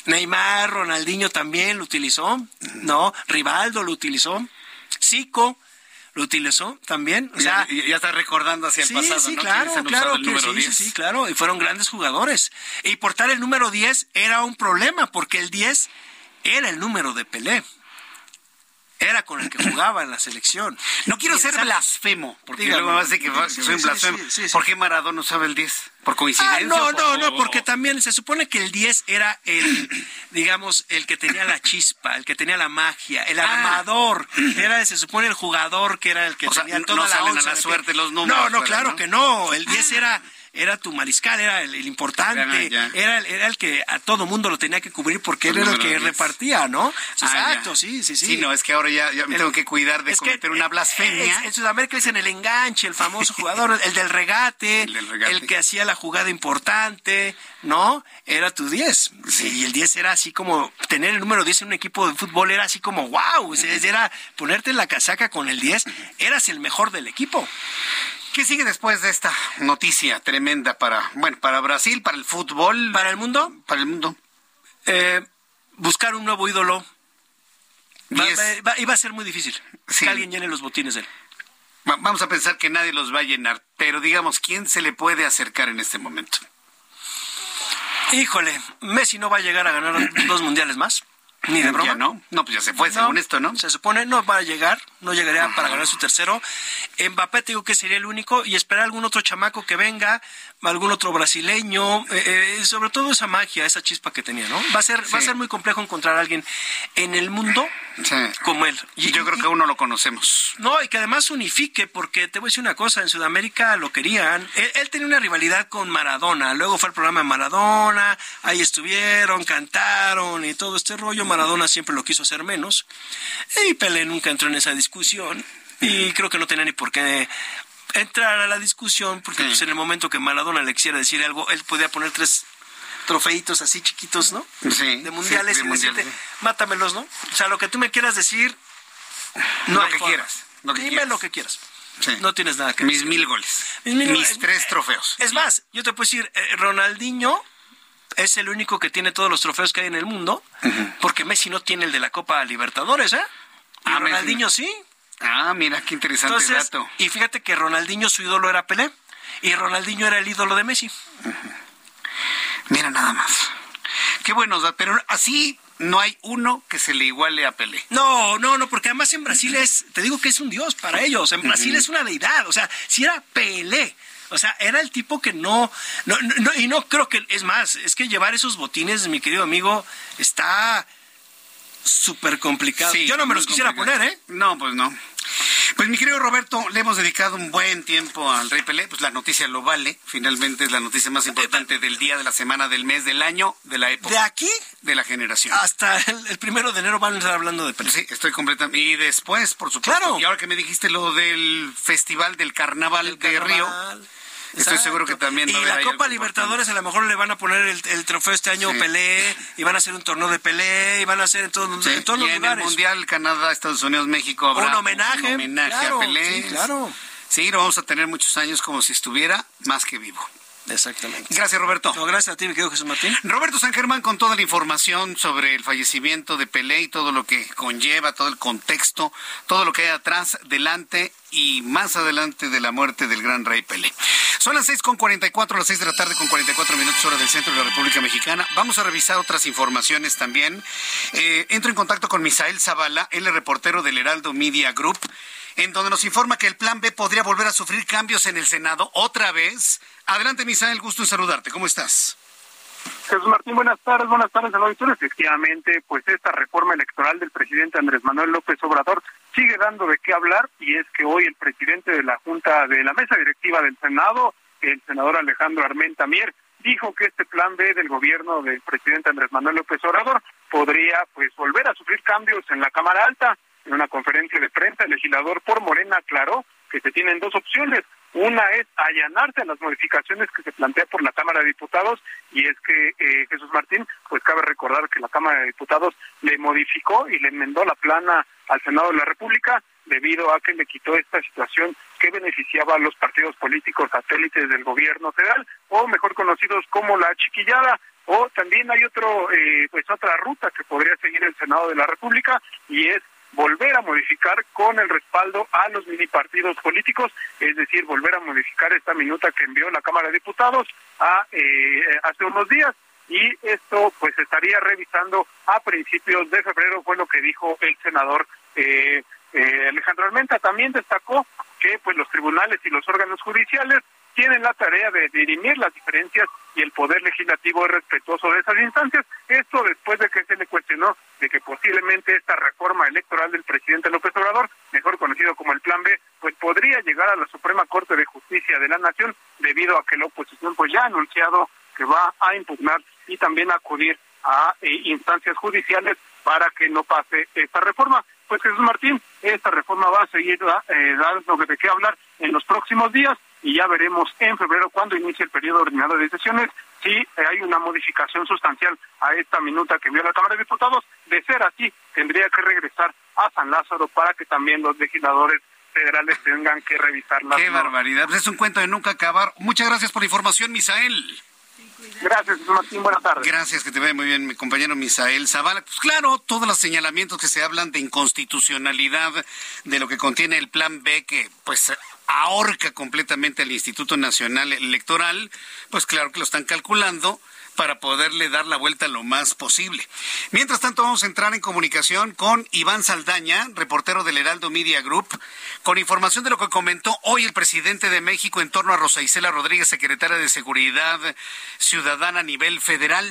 Neymar, Ronaldinho también lo utilizó, ¿no? Rivaldo lo utilizó. Zico lo utilizó también. O sea, ya, está recordando hacia el pasado, sí, Claro, claro, sí, sí, claro. Y fueron grandes jugadores. Y portar el número 10 era un problema, porque el 10 era el número de Pelé era con el que jugaba en la selección. No quiero ser blasfemo, porque luego me hace que, soy un blasfemo. ¿Por qué Maradona usaba el 10? ¿Por coincidencia? Ah, no, no, no, porque también se supone que el 10 era el, digamos, el que tenía la chispa, el que tenía la magia, el ah. armador. Era, se supone, el jugador que era el que tenía toda la, la suerte los números. No, no, claro que no. El 10 era era tu mariscal, era el, importante, era, era el que a todo mundo lo tenía que cubrir porque él era el que repartía, ¿no? Ah, Exacto, sí, sí, sí. Sí, no, es que ahora ya, me tengo que cuidar de cometer una blasfemia. en Sudamérica dicen el enganche, el famoso jugador, el del regate, el, que hacía la jugada importante, ¿no? Era tu 10. y el 10 era así como, tener el número 10 en un equipo de fútbol era así como, wow, era ponerte en la casaca con el 10, eras el mejor del equipo. ¿Qué sigue después de esta noticia tremenda para, bueno, para Brasil, para el fútbol? ¿Para el mundo? Para el mundo. Eh, buscar un nuevo ídolo. Va, iba a ser muy difícil que alguien llene los botines de él. Vamos a pensar que nadie los va a llenar, pero digamos, ¿quién se le puede acercar en este momento? Híjole, Messi no va a llegar a ganar dos mundiales más. Ni de broma. no, no, pues ya se fue, según esto, ¿no? Se supone no va a llegar, no llegaría para ganar su tercero. Mbappé te digo que sería el único y esperar algún otro chamaco que venga, algún otro brasileño, eh, eh, sobre todo esa magia, esa chispa que tenía, ¿no? Va a ser, va a ser muy complejo encontrar a alguien en el mundo como él. Y, yo creo que uno lo conocemos. No, y que además unifique, porque te voy a decir una cosa, en Sudamérica lo querían. Él, tenía una rivalidad con Maradona, luego fue el programa de Maradona, ahí estuvieron, cantaron y todo este rollo. Maradona siempre lo quiso hacer menos. Y Pelé nunca entró en esa discusión. Y creo que no tenía ni por qué entrar a la discusión, porque pues, en el momento que Maradona le quisiera decir algo, él podía poner tres trofeitos así chiquitos, ¿no? Sí. De mundiales y decirte, mátamelos, ¿no? O sea, lo que tú me quieras decir, no lo que quieras. Dime lo que quieras. no tienes nada que Mis mil goles. Mis, tres trofeos. Es más, yo te puedo decir, eh, Ronaldinho es el único que tiene todos los trofeos que hay en el mundo, porque Messi no tiene el de la Copa Libertadores, ¿eh? Y ah, Ronaldinho sí. Ah, mira, qué interesante dato. Y fíjate que Ronaldinho, su ídolo era Pelé, y Ronaldinho era el ídolo de Messi. Mira nada más. Qué buenos pero así no hay uno que se le iguale a Pelé. No, no, no, porque además en Brasil es, te digo que es un dios para ellos, en Brasil es una deidad, o sea, si era Pelé, o sea, era el tipo que no, no, no, y no creo que, es más, es que llevar esos botines, mi querido amigo, está súper complicado. Yo no me los quisiera poner, ¿eh? No, pues no. Pues mi querido Roberto, le hemos dedicado un buen tiempo al Rey Pelé, pues la noticia lo vale, finalmente es la noticia más importante del día, de la semana, del mes, del año, de la época. ¿De aquí? De la generación. Hasta el, primero de enero van a estar hablando de Pelé. Sí, estoy completamente... Y después, por supuesto. Claro. Y ahora que me dijiste lo del Festival del Carnaval de Río Estoy seguro que también. y la Copa Libertadores a lo mejor le van a poner el, trofeo este año Pelé, y van a hacer un torneo de Pelé, y van a hacer en, todos en todos los en lugares. el Mundial, Canadá, Estados Unidos, México. un homenaje. Un homenaje a Pelé. Sí, claro. Sí, lo vamos a tener muchos años como si estuviera más que vivo. Exactamente. Gracias, Roberto. gracias a ti, mi querido Jesús Martín. Roberto San Germán con toda la información sobre el fallecimiento de Pelé y todo lo que conlleva, todo el contexto, todo lo que hay atrás, delante y más adelante de la muerte del gran rey Pelé. Son las 6 con 44, las 6 de la tarde con 44 minutos hora del centro de la República Mexicana. Vamos a revisar otras informaciones también. Eh, entro en contacto con Misael Zavala, es reportero del Heraldo Media Group en donde nos informa que el plan B podría volver a sufrir cambios en el Senado otra vez. Adelante, Misael, gusto en saludarte. ¿Cómo estás? Jesús Martín, buenas tardes, buenas tardes al auditorio. Efectivamente, pues esta reforma electoral del presidente Andrés Manuel López Obrador sigue dando de qué hablar y es que hoy el presidente de la Junta de la Mesa Directiva del Senado, el senador Alejandro Armenta Mier, dijo que este plan B del gobierno del presidente Andrés Manuel López Obrador podría pues volver a sufrir cambios en la Cámara Alta. En una conferencia de prensa, el legislador por Morena aclaró que se tienen dos opciones. Una es allanarse a las modificaciones que se plantea por la Cámara de Diputados y es que eh, Jesús Martín, pues cabe recordar que la Cámara de Diputados le modificó y le enmendó la plana al Senado de la República debido a que le quitó esta situación que beneficiaba a los partidos políticos satélites del gobierno federal o mejor conocidos como la chiquillada. O también hay otro eh, pues otra ruta que podría seguir el Senado de la República y es volver a modificar con el respaldo a los mini partidos políticos, es decir, volver a modificar esta minuta que envió la Cámara de Diputados a, eh, hace unos días. Y esto pues estaría revisando a principios de febrero fue lo que dijo el senador eh, eh, Alejandro Almenta. También destacó que pues los tribunales y los órganos judiciales tienen la tarea de dirimir las diferencias y el poder legislativo es respetuoso de esas instancias. Esto después de que se le cuestionó de que posiblemente esta reforma electoral del presidente López Obrador, mejor conocido como el Plan B, pues podría llegar a la Suprema Corte de Justicia de la Nación debido a que la oposición pues ya ha anunciado que va a impugnar y también acudir a eh, instancias judiciales para que no pase esta reforma. Pues Jesús Martín, esta reforma va a seguir eh, dando de qué hablar en los próximos días y ya veremos en febrero cuando inicie el periodo ordinario de sesiones si hay una modificación sustancial a esta minuta que envió la Cámara de Diputados. De ser así, tendría que regresar a San Lázaro para que también los legisladores federales tengan que revisar la. Qué barbaridad. Pues es un cuento de nunca acabar. Muchas gracias por la información, Misael. Gracias, Martín. Buenas tardes. Gracias, que te vea muy bien, mi compañero Misael Zavala. Pues claro, todos los señalamientos que se hablan de inconstitucionalidad de lo que contiene el plan B, que pues ahorca completamente al Instituto Nacional Electoral, pues claro que lo están calculando para poderle dar la vuelta lo más posible. Mientras tanto, vamos a entrar en comunicación con Iván Saldaña, reportero del Heraldo Media Group, con información de lo que comentó hoy el presidente de México en torno a Rosa Isela Rodríguez, secretaria de Seguridad Ciudadana a nivel federal.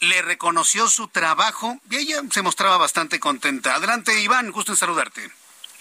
Le reconoció su trabajo y ella se mostraba bastante contenta. Adelante, Iván, gusto en saludarte.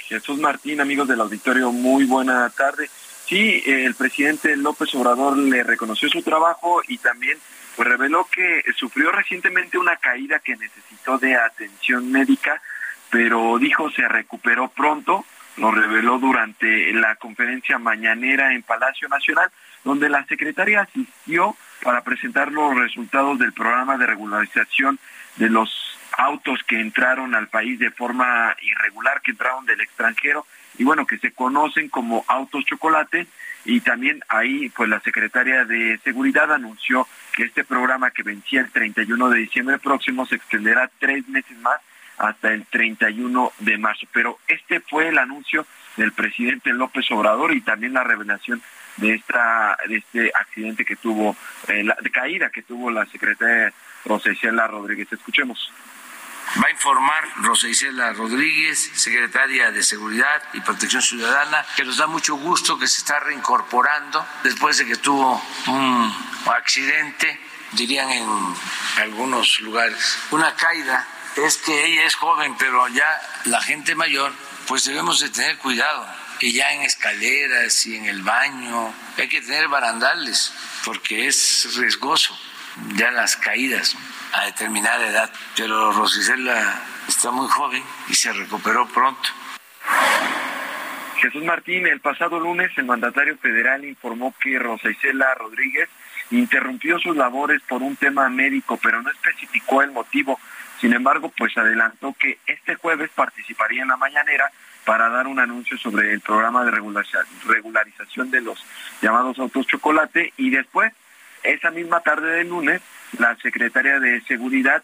Jesús Martín, amigos del auditorio, muy buena tarde. Sí, el presidente López Obrador le reconoció su trabajo y también pues reveló que sufrió recientemente una caída que necesitó de atención médica, pero dijo se recuperó pronto, lo reveló durante la conferencia mañanera en Palacio Nacional, donde la secretaria asistió para presentar los resultados del programa de regularización de los autos que entraron al país de forma irregular, que entraron del extranjero y bueno, que se conocen como autos chocolate y también ahí pues la secretaria de Seguridad anunció que este programa que vencía el 31 de diciembre próximo se extenderá tres meses más hasta el 31 de marzo. Pero este fue el anuncio del presidente López Obrador y también la revelación de esta de este accidente que tuvo, eh, la de caída que tuvo la secretaria Rosa Isela Rodríguez. Escuchemos. Va a informar Rosa Isela Rodríguez, secretaria de Seguridad y Protección Ciudadana, que nos da mucho gusto que se está reincorporando después de que tuvo un accidente, dirían en algunos lugares, una caída. Es que ella es joven, pero ya la gente mayor, pues debemos de tener cuidado. Y ya en escaleras y en el baño hay que tener barandales, porque es riesgoso ya las caídas a determinada edad. Pero Rosicela está muy joven y se recuperó pronto. Jesús Martín, el pasado lunes el mandatario federal informó que Rosa Isela Rodríguez interrumpió sus labores por un tema médico, pero no especificó el motivo. Sin embargo, pues adelantó que este jueves participaría en la mañanera para dar un anuncio sobre el programa de regularización de los llamados autos chocolate y después, esa misma tarde del lunes, la secretaria de Seguridad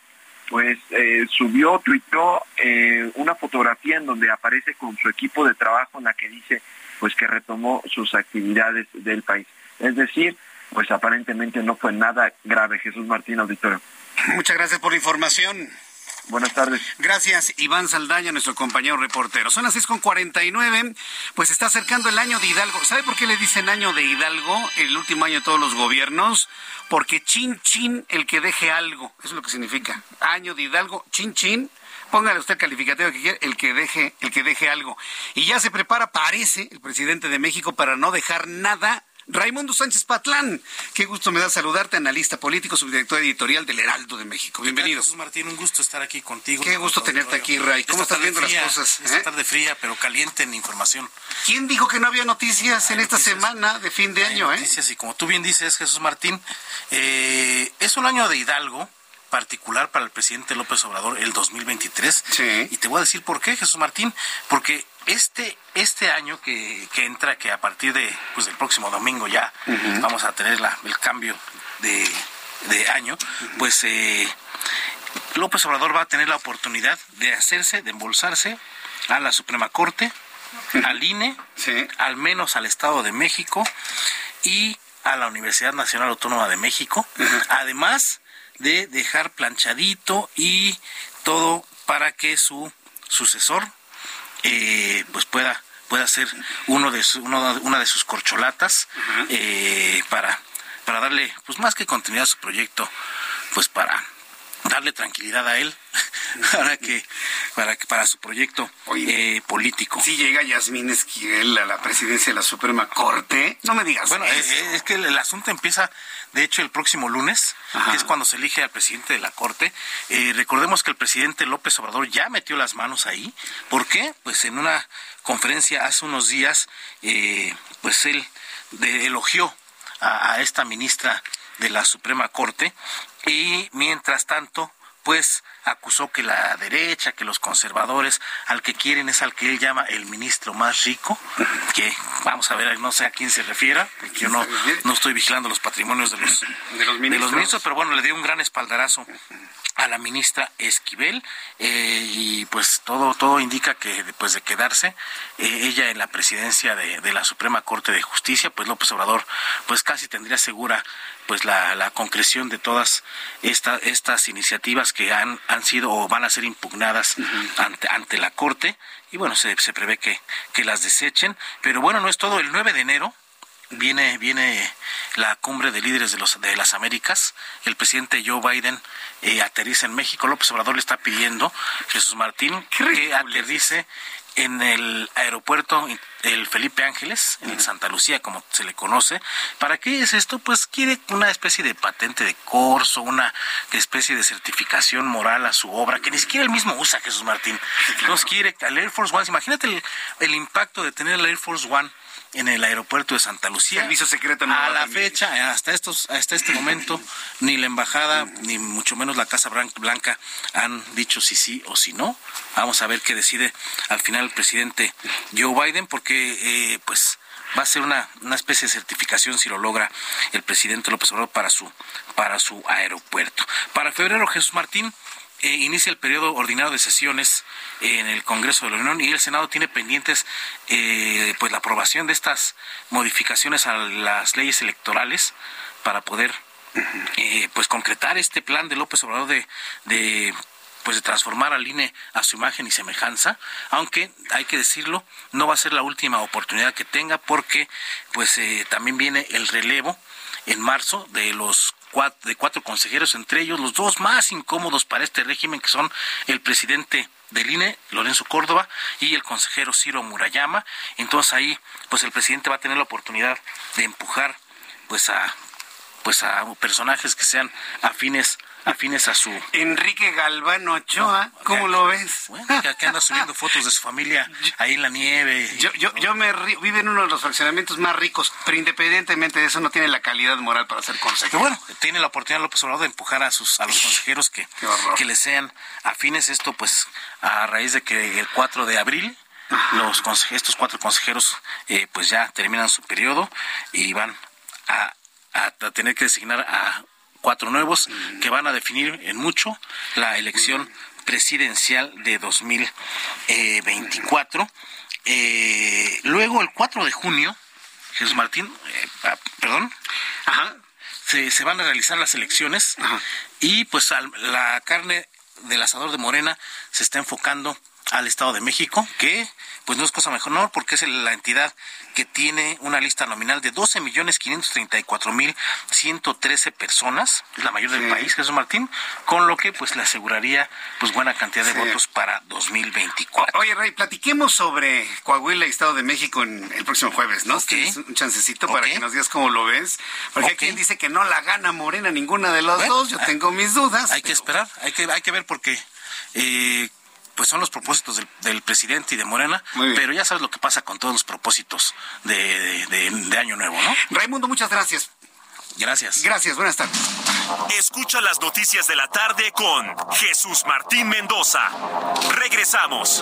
pues eh, subió, tuiteó eh, una fotografía en donde aparece con su equipo de trabajo en la que dice pues que retomó sus actividades del país. Es decir, pues aparentemente no fue nada grave. Jesús Martín, auditorio. Muchas gracias por la información. Buenas tardes. Gracias, Iván Saldaña, nuestro compañero reportero. Son las 6.49, pues está acercando el año de Hidalgo. ¿Sabe por qué le dicen año de Hidalgo, el último año de todos los gobiernos? Porque chin chin el que deje algo, eso es lo que significa. Año de Hidalgo, chin chin. Póngale usted calificativo que quiere, el que deje, el que deje algo. Y ya se prepara, parece, el presidente de México para no dejar nada Raimundo Sánchez Patlán, qué gusto me da saludarte, analista político, subdirector editorial del Heraldo de México. Bienvenido. Jesús Martín, un gusto estar aquí contigo. Qué gusto tenerte aquí, Ray. ¿Cómo estás viendo las cosas? Esta eh? tarde fría, pero caliente en información. ¿Quién dijo que no había noticias en esta semana de fin de año? Eh? noticias, y como tú bien dices, Jesús Martín, eh, es un año de Hidalgo particular para el presidente López Obrador el 2023. Sí. Y te voy a decir por qué, Jesús Martín, porque este, este año que, que, entra, que a partir de, pues, del próximo domingo ya vamos a tener la, el cambio de, de año, pues eh, López Obrador va a tener la oportunidad de hacerse, de embolsarse a la Suprema Corte, al INE, al menos al Estado de México y a la Universidad Nacional Autónoma de México, además de dejar planchadito y todo para que su sucesor, eh, pues pueda pueda ser uno de una de sus corcholatas eh, para para darle pues más que continuidad a su proyecto pues para darle tranquilidad a él para que para para su proyecto eh, político. Si llega Yasmín Esquivel a la presidencia de la Suprema Corte, no me digas. Bueno, es, que el, asunto empieza, de hecho, el próximo lunes, que es cuando se elige al presidente de la Corte. Eh, recordemos que el presidente López Obrador ya metió las manos ahí. ¿Por qué? Pues en una conferencia hace unos días, eh, pues él elogió a esta ministra de la Suprema Corte y mientras tanto pues acusó que la derecha, que los conservadores, al que quieren es al que él llama el ministro más rico, que vamos a ver, no sé a quién se refiera, porque yo no, no estoy vigilando los patrimonios de los, de los, ministros. pero bueno, le dio un gran espaldarazo a la ministra Esquivel eh, y pues todo todo indica que después de quedarse eh, ella en la presidencia de, de, la Suprema Corte de Justicia pues López Obrador pues casi tendría segura pues la, la concreción de todas estas estas iniciativas que han, han sido o van a ser impugnadas ante, ante la Corte. Y bueno, se, se prevé que, que las desechen, pero bueno, no es todo, el 9 de enero viene viene la cumbre de líderes de los de las Américas. El presidente Joe Biden eh, aterriza en México. López Obrador le está pidiendo Jesús Martín que aterrice en el aeropuerto el Felipe Ángeles, en Santa Lucía, como se le conoce. ¿Para qué es esto? Pues quiere una especie de patente de corso, una especie de certificación moral a su obra, que ni siquiera él mismo usa, Jesús Martín. Entonces quiere al Air Force One. Imagínate el, el impacto de tener el Air Force One en el aeropuerto de Santa Lucía. Servicio secreto A la fecha, hasta estos, hasta este momento, ni la embajada, ni mucho menos la Casa Blanca han dicho si sí o si no. Vamos a ver qué decide al final el presidente Joe Biden, porque eh, pues va a ser una, una especie de certificación si lo logra el presidente López Obrador para su, para su aeropuerto. Para febrero, Jesús Martín eh, inicia el periodo ordinario de sesiones en el Congreso de la Unión y el Senado tiene pendientes eh, pues la aprobación de estas modificaciones a las leyes electorales para poder eh, pues concretar este plan de López Obrador de, de pues de transformar al INE a su imagen y semejanza, aunque hay que decirlo, no va a ser la última oportunidad que tenga porque pues también viene el relevo en marzo de los cuatro, de cuatro consejeros, entre ellos los dos más incómodos para este régimen, que son el presidente del INE, Lorenzo Córdoba, y el consejero Ciro Murayama. Entonces ahí, pues el presidente va a tener la oportunidad de empujar, pues a, pues a personajes que sean afines afines a su... Enrique Galván Ochoa, ¿cómo lo ves? Bueno, que anda subiendo fotos de su familia ahí en la nieve. Yo, yo, yo me vive en uno de los fraccionamientos más ricos, pero independientemente de eso no tiene la calidad moral para ser consejero. bueno, tiene la oportunidad López Obrador de empujar a sus a los consejeros que, que le sean afines. Esto pues a raíz de que el 4 de abril los estos cuatro consejeros eh, pues ya terminan su periodo y van a, a tener que designar a cuatro nuevos que van a definir en mucho la elección presidencial de 2024. Eh, luego, el 4 de junio, Jesús Martín, eh, ah, perdón, Se, se, van a realizar las elecciones y pues la carne del asador de Morena se está enfocando al Estado de México, que pues no es cosa mejor, no, porque es la entidad que tiene una lista nominal de 12 millones 534 mil 113 personas, es la mayor del país, Jesús Martín, con lo que pues le aseguraría pues buena cantidad de votos para 2024. oye, Rey, platiquemos sobre Coahuila y Estado de México en el próximo jueves, ¿no? Okay. un chancecito para que nos digas cómo lo ves, porque hay quien dice que no la gana Morena ninguna de los dos, yo tengo mis dudas. Hay que esperar, hay que, hay que ver porque eh, pues son los propósitos del, presidente y de Morena, pero ya sabes lo que pasa con todos los propósitos de, Año Nuevo, ¿no? Raimundo, muchas gracias. Gracias. Gracias, buenas tardes. Escucha las noticias de la tarde con Jesús Martín Mendoza. Regresamos.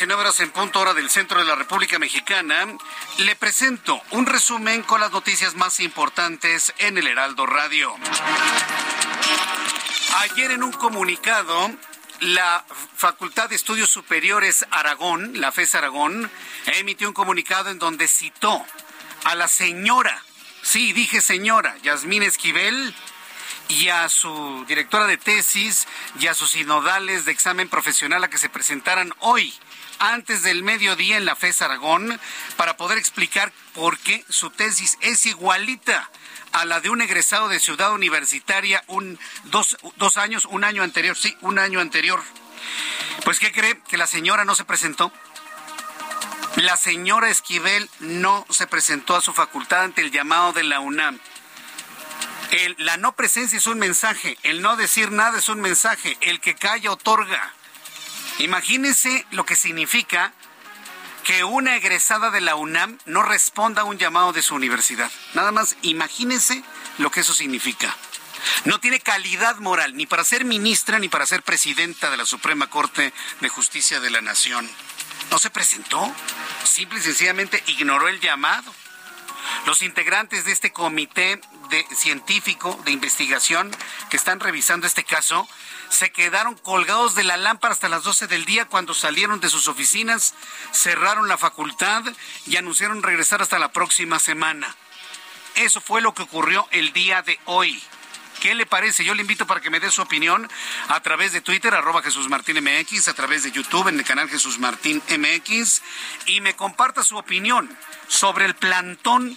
19 horas en punto hora del centro de la República Mexicana, le presento un resumen con las noticias más importantes en el Heraldo Radio. Ayer en un comunicado, la Facultad de Estudios Superiores Aragón, la FES Aragón, emitió un comunicado en donde citó a la señora, sí, dije señora, Yasmín Esquivel, y a su directora de tesis y a sus sinodales de examen profesional a que se presentaran hoy antes del mediodía en la FES Aragón para poder explicar por qué su tesis es igualita a la de un egresado de Ciudad Universitaria un dos, dos años, un año anterior, sí, un año anterior. Pues ¿qué cree? Que la señora no se presentó. La señora Esquivel no se presentó a su facultad ante el llamado de la UNAM la no presencia es un mensaje, el no decir nada es un mensaje, el que calla otorga. Imagínense lo que significa que una egresada de la UNAM no responda a un llamado de su universidad. Nada más imagínense lo que eso significa. No tiene calidad moral ni para ser ministra ni para ser presidenta de la Suprema Corte de Justicia de la Nación. No se presentó, simple y sencillamente ignoró el llamado. Los integrantes de este comité de científico de investigación que están revisando este caso se quedaron colgados de la lámpara hasta las 12 del día cuando salieron de sus oficinas, cerraron la facultad y anunciaron regresar hasta la próxima semana. Eso fue lo que ocurrió el día de hoy. ¿Qué le parece? Yo le invito para que me dé su opinión a través de Twitter, arroba Jesús Martín MX, a través de YouTube en el canal Jesús Martín MX, y me comparta su opinión sobre el plantón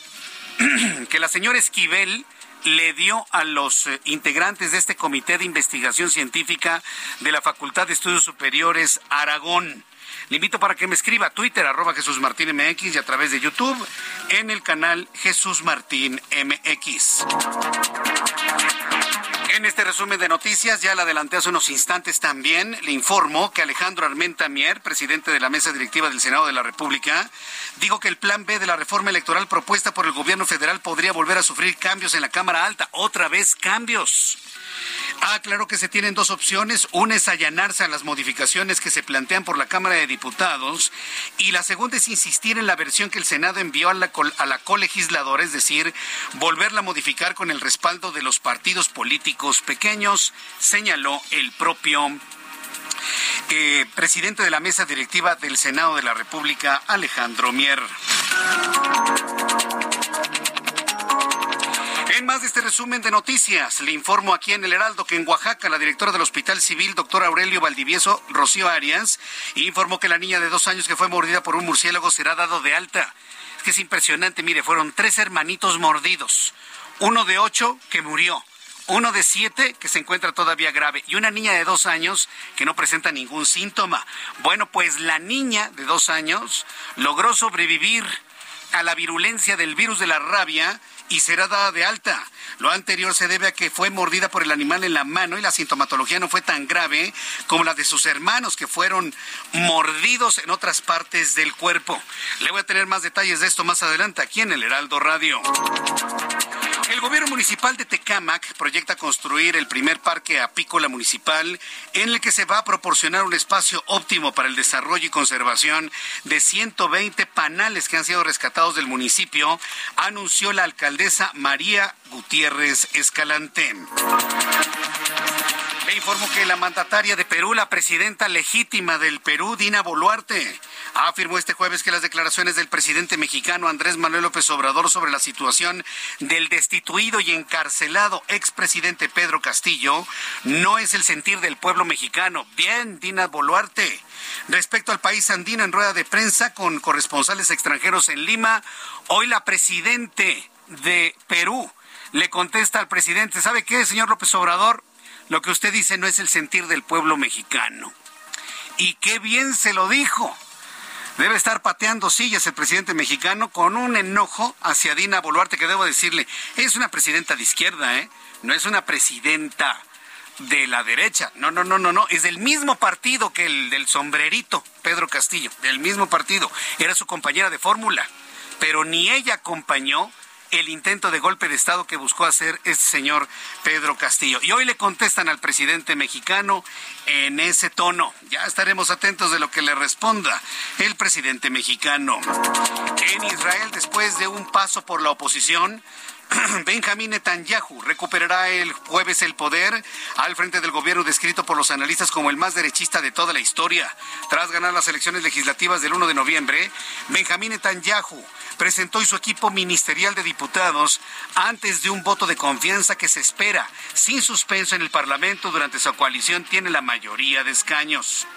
que la señora Esquivel le dio a los eh, integrantes de este Comité de Investigación Científica de la Facultad de Estudios Superiores Aragón. Le invito para que me escriba a Twitter, arroba Jesús Martín y a través de YouTube en el canal Jesús Martín MX. En este resumen de noticias, ya le adelanté hace unos instantes también, le informo que Alejandro Armenta Mier, presidente de la mesa directiva del Senado de la República, dijo que el plan B de la reforma electoral propuesta por el gobierno federal podría volver a sufrir cambios en la Cámara Alta. Otra vez cambios. Ah, claro que se tienen dos opciones. Una es allanarse a las modificaciones que se plantean por la Cámara de Diputados y la segunda es insistir en la versión que el Senado envió a la, a la colegisladora, es decir, volverla a modificar con el respaldo de los partidos políticos pequeños, señaló el propio eh, presidente de la mesa directiva del Senado de la República, Alejandro Mier. En más de este resumen de noticias, le informo aquí en el Heraldo que en Oaxaca la directora del Hospital Civil, doctor Aurelio Valdivieso Rocío Arias, informó que la niña de dos años que fue mordida por un murciélago será dado de alta. Que es impresionante, mire, fueron tres hermanitos mordidos, uno de ocho que murió, uno de siete que se encuentra todavía grave. Y una niña de dos años que no presenta ningún síntoma. Bueno, pues la niña de dos años logró sobrevivir a la virulencia del virus de la rabia y será dada de alta. Lo anterior se debe a que fue mordida por el animal en la mano y la sintomatología no fue tan grave como la de sus hermanos que fueron mordidos en otras partes del cuerpo. Le voy a tener más detalles de esto más adelante aquí en el Heraldo Radio. El gobierno municipal de Tecámac proyecta construir el primer parque apícola municipal en el que se va a proporcionar un espacio óptimo para el desarrollo y conservación de 120 panales que han sido rescatados del municipio, anunció la alcaldesa María Gutiérrez Escalante. Le informo que la mandataria de Perú, la presidenta legítima del Perú, Dina Boluarte, afirmó este jueves que las declaraciones del presidente mexicano Andrés Manuel López Obrador sobre la situación del destituido y encarcelado expresidente Pedro Castillo no es el sentir del pueblo mexicano. Bien, Dina Boluarte. Respecto al país andino en rueda de prensa con corresponsales extranjeros en Lima, hoy la presidente de Perú le contesta al presidente, ¿sabe qué, señor López Obrador? Lo que usted dice no es el sentir del pueblo mexicano. Y qué bien se lo dijo. Debe estar pateando sillas el presidente mexicano con un enojo hacia Dina Boluarte, que debo decirle, es una presidenta de izquierda, ¿eh? No es una presidenta de la derecha. No, no, no, no, no. Es del mismo partido que el del sombrerito, Pedro Castillo. Del mismo partido. Era su compañera de fórmula. Pero ni ella acompañó el intento de golpe de Estado que buscó hacer este señor Pedro Castillo. Y hoy le contestan al presidente mexicano en ese tono. Ya estaremos atentos de lo que le responda el presidente mexicano. En Israel, después de un paso por la oposición, Benjamín Netanyahu recuperará el jueves el poder al frente del gobierno descrito por los analistas como el más derechista de toda la historia. Tras ganar las elecciones legislativas del 1 de noviembre, Benjamín Netanyahu presentó y su equipo ministerial de diputados antes de un voto de confianza que se espera sin suspenso en el Parlamento durante su coalición tiene la mayoría de escaños.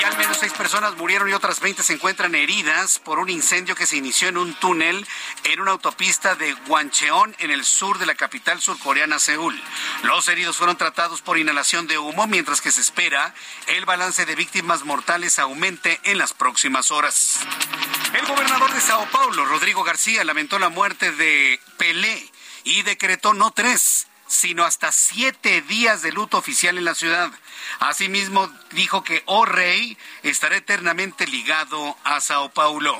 Y al menos seis personas murieron y otras 20 se encuentran heridas por un incendio que se inició en un túnel en una autopista de Guancheon en el sur de la capital surcoreana Seúl. Los heridos fueron tratados por inhalación de humo mientras que se espera el balance de víctimas mortales aumente en las próximas horas. El gobernador de Sao Paulo, Rodrigo García, lamentó la muerte de Pelé y decretó no tres, sino hasta siete días de luto oficial en la ciudad. Asimismo, dijo que O Rey estará eternamente ligado a Sao Paulo.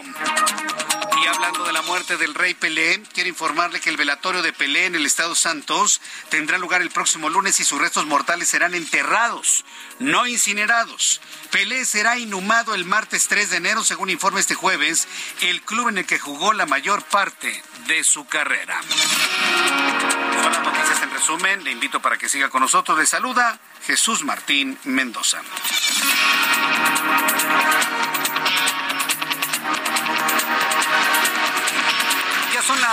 Y hablando de la muerte del rey Pelé, quiero informarle que el velatorio de Pelé en el Estado Santos tendrá lugar el próximo lunes y sus restos mortales serán enterrados, no incinerados. Pelé será inhumado el martes 3 de enero, según informa este jueves, el club en el que jugó la mayor parte de su carrera. Son las noticias en resumen. Le invito para que siga con nosotros. Le saluda Jesús Martín Mendoza.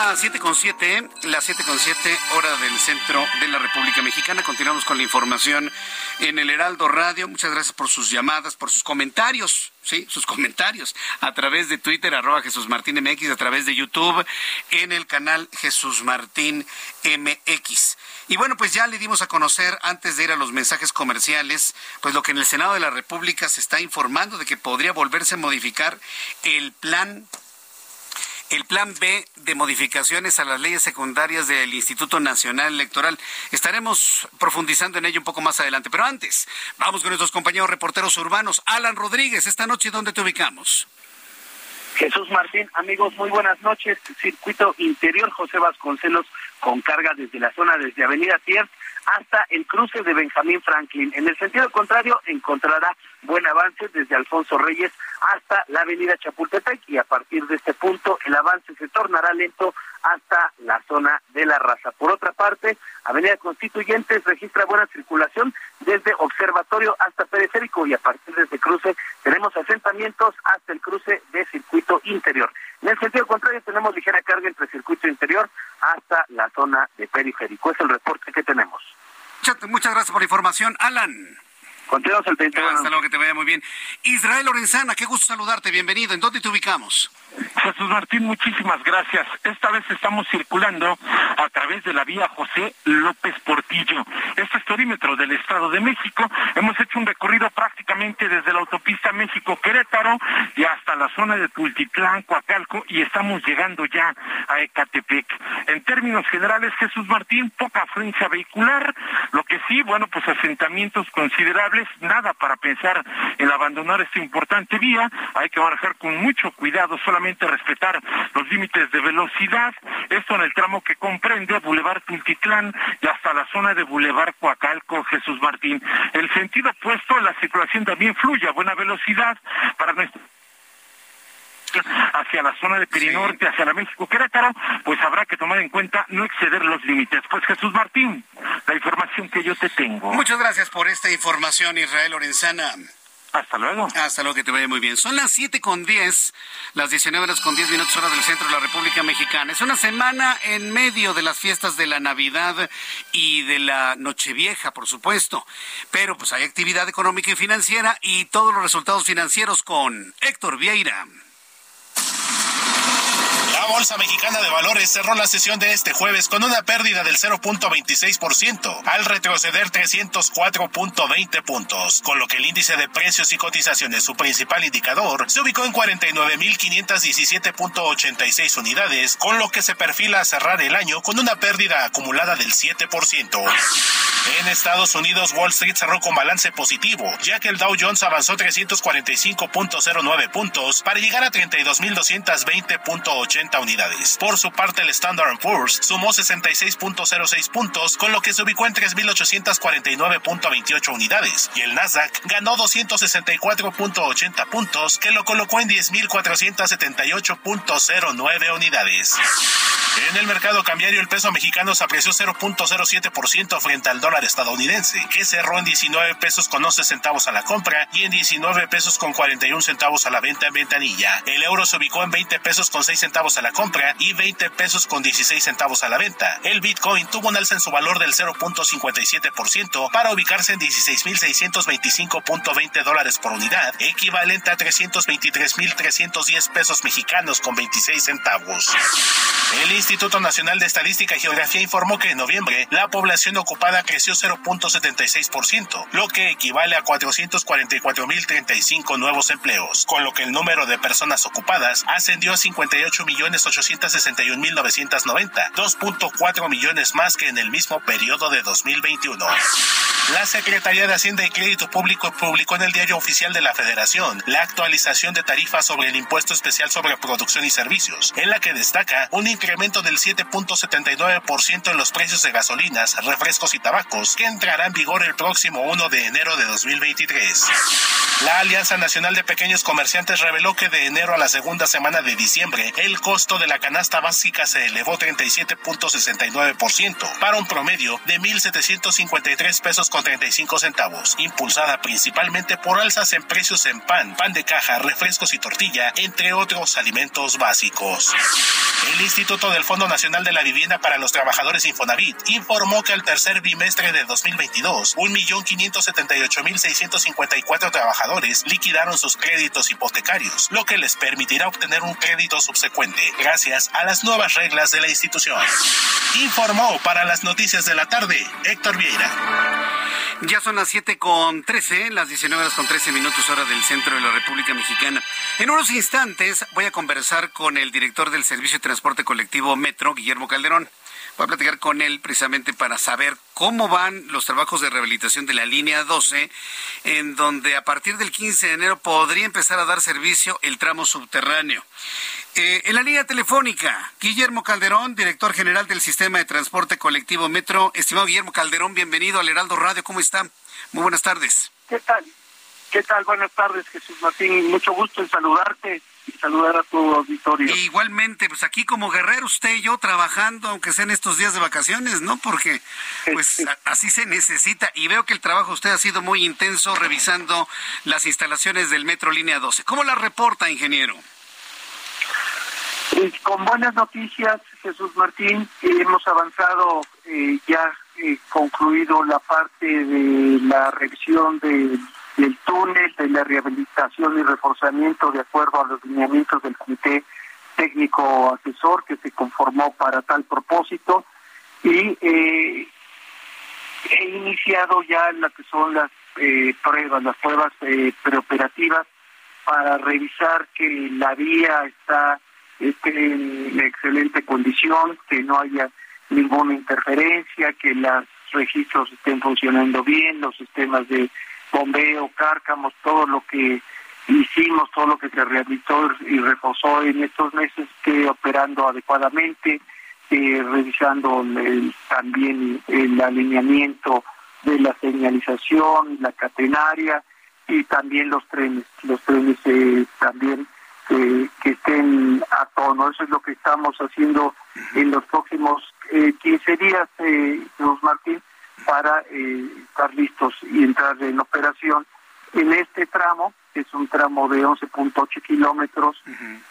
Las siete con siete, las siete con siete, hora del centro de la República Mexicana. Continuamos con la información en el Heraldo Radio. Muchas gracias por sus llamadas, por sus comentarios, sí, sus comentarios a través de Twitter, arroba Jesús Martín MX, a través de YouTube, en el canal Jesús Martín MX. Y bueno, pues ya le dimos a conocer, antes de ir a los mensajes comerciales, pues lo que en el Senado de la República se está informando de que podría volverse a modificar el plan el plan B de modificaciones a las leyes secundarias del Instituto Nacional Electoral. Estaremos profundizando en ello un poco más adelante, pero antes, vamos con nuestros compañeros reporteros urbanos. Alan Rodríguez, esta noche, ¿dónde te ubicamos? Jesús Martín, amigos, muy buenas noches. Circuito interior José Vasconcelos con carga desde la zona desde Avenida Tier hasta el cruce de Benjamín Franklin. En el sentido contrario, encontrará buen avance desde Alfonso Reyes hasta la avenida Chapultepec y a partir de este punto el avance se tornará lento hasta la zona de la raza. Por otra parte, Avenida Constituyentes registra buena circulación desde Observatorio hasta Periférico y a partir de este cruce tenemos asentamientos hasta el cruce de Circuito Interior. En el sentido contrario tenemos ligera carga entre Circuito Interior hasta la zona de Periférico. Es el reporte que tenemos. Muchas, gracias por la información, Alan. Continuamos el Hasta luego, que te vaya muy bien. Israel Lorenzana, qué gusto saludarte, bienvenido. ¿En dónde te ubicamos? Jesús Martín, muchísimas gracias. Esta vez estamos circulando a través de la vía José López Portillo. Este es perímetro del Estado de México. Hemos hecho un recorrido prácticamente desde la autopista México-Querétaro y hasta la zona de Tultitlán, Coacalco y estamos llegando ya a Ecatepec. En términos generales, Jesús Martín, poca afluencia vehicular, lo que sí, bueno, pues asentamientos considerables, nada para pensar en abandonar esta importante vía. Hay que manejar con mucho cuidado solamente respetar los límites de velocidad, esto en el tramo que comprende Boulevard Tultitlán y hasta la zona de Boulevard Coacalco, Jesús Martín. El sentido opuesto, la circulación también fluye a buena velocidad para nuestro hacia la zona de Pirinorte, hacia la México Querétaro, pues habrá que tomar en cuenta no exceder los límites. Pues Jesús Martín, la información que yo te tengo. Muchas gracias por esta información, Israel Lorenzana. Hasta luego. Hasta luego, que te vaya muy bien. Son las siete con diez, las 19 horas con 10 minutos hora del centro de la República Mexicana. Es una semana en medio de las fiestas de la Navidad y de la Nochevieja, por supuesto. Pero pues hay actividad económica y financiera y todos los resultados financieros con Héctor Vieira. La Bolsa Mexicana de Valores cerró la sesión de este jueves con una pérdida del 0.26% al retroceder 304.20 puntos, con lo que el índice de precios y cotizaciones, su principal indicador, se ubicó en 49.517.86 unidades, con lo que se perfila a cerrar el año con una pérdida acumulada del 7%. En Estados Unidos, Wall Street cerró con balance positivo, ya que el Dow Jones avanzó 345.09 puntos para llegar a 32.220.80 unidades. Por su parte, el Standard Poor's sumó 66.06 puntos, con lo que se ubicó en 3.849.28 unidades, y el Nasdaq ganó 264.80 puntos, que lo colocó en 10.478.09 unidades. En el mercado cambiario, el peso mexicano se apreció 0.07% frente al dólar estadounidense, que cerró en 19 pesos con 11 centavos a la compra y en 19 pesos con 41 centavos a la venta en ventanilla. El euro se ubicó en 20 pesos con 6 centavos a la compra y 20 pesos con 16 centavos a la venta. El Bitcoin tuvo un alza en su valor del 0.57% para ubicarse en 16.625.20 dólares por unidad, equivalente a 323.310 pesos mexicanos con 26 centavos. El Instituto Nacional de Estadística y Geografía informó que en noviembre la población ocupada creció 0.76%, lo que equivale a 444.035 nuevos empleos, con lo que el número de personas ocupadas ascendió a 58 millones 2.861.990, 2.4 millones más que en el mismo periodo de 2021. La Secretaría de Hacienda y Crédito Público publicó en el Diario Oficial de la Federación la actualización de tarifas sobre el impuesto especial sobre producción y servicios, en la que destaca un incremento del 7.79% en los precios de gasolinas, refrescos y tabacos, que entrará en vigor el próximo 1 de enero de 2023. La Alianza Nacional de Pequeños Comerciantes reveló que de enero a la segunda semana de diciembre, el costo de la canasta básica se elevó 37.69% para un promedio de 1.753 pesos con 35 centavos, impulsada principalmente por alzas en precios en pan, pan de caja, refrescos y tortilla, entre otros alimentos básicos. El Instituto del Fondo Nacional de la Vivienda para los Trabajadores Infonavit informó que al tercer bimestre de 2022, 1.578.654 trabajadores liquidaron sus créditos hipotecarios, lo que les permitirá obtener un crédito subsecuente gracias a las nuevas reglas de la institución. Informó para las noticias de la tarde Héctor Vieira. Ya son las 7 con 13, las 19 horas con 13 minutos hora del centro de la República Mexicana. En unos instantes voy a conversar con el director del Servicio de Transporte Colectivo Metro, Guillermo Calderón. Voy a platicar con él precisamente para saber cómo van los trabajos de rehabilitación de la línea 12, en donde a partir del 15 de enero podría empezar a dar servicio el tramo subterráneo. Eh, en la línea telefónica, Guillermo Calderón, director general del Sistema de Transporte Colectivo Metro. Estimado Guillermo Calderón, bienvenido al Heraldo Radio. ¿Cómo está? Muy buenas tardes. ¿Qué tal? ¿Qué tal? Buenas tardes, Jesús Martín. Mucho gusto en saludarte y saludar a tu auditorio. igualmente, pues aquí como guerrero, usted y yo trabajando, aunque sean estos días de vacaciones, ¿no? Porque pues así se necesita. Y veo que el trabajo usted ha sido muy intenso revisando las instalaciones del Metro Línea 12. ¿Cómo la reporta, ingeniero? Con buenas noticias, Jesús Martín, hemos avanzado eh, ya eh, concluido la parte de la revisión del túnel, de la rehabilitación y reforzamiento de acuerdo a los lineamientos del Comité Técnico Asesor que se conformó para tal propósito. Y eh, he iniciado ya lo que son las eh, pruebas, las pruebas preoperativas para revisar que la vía está esté en excelente condición, que no haya ninguna interferencia, que los registros estén funcionando bien, los sistemas de bombeo, cárcamos, todo lo que hicimos, todo lo que se rehabilitó y reforzó en estos meses, esté operando adecuadamente, eh, revisando también el alineamiento de la señalización, la catenaria y también los trenes. Los trenes eh, también que estén a tono. Eso es lo que estamos haciendo en los próximos eh, 15 días, eh, Martín, para eh, estar listos y entrar en operación en este tramo, que es un tramo de 11.8 kilómetros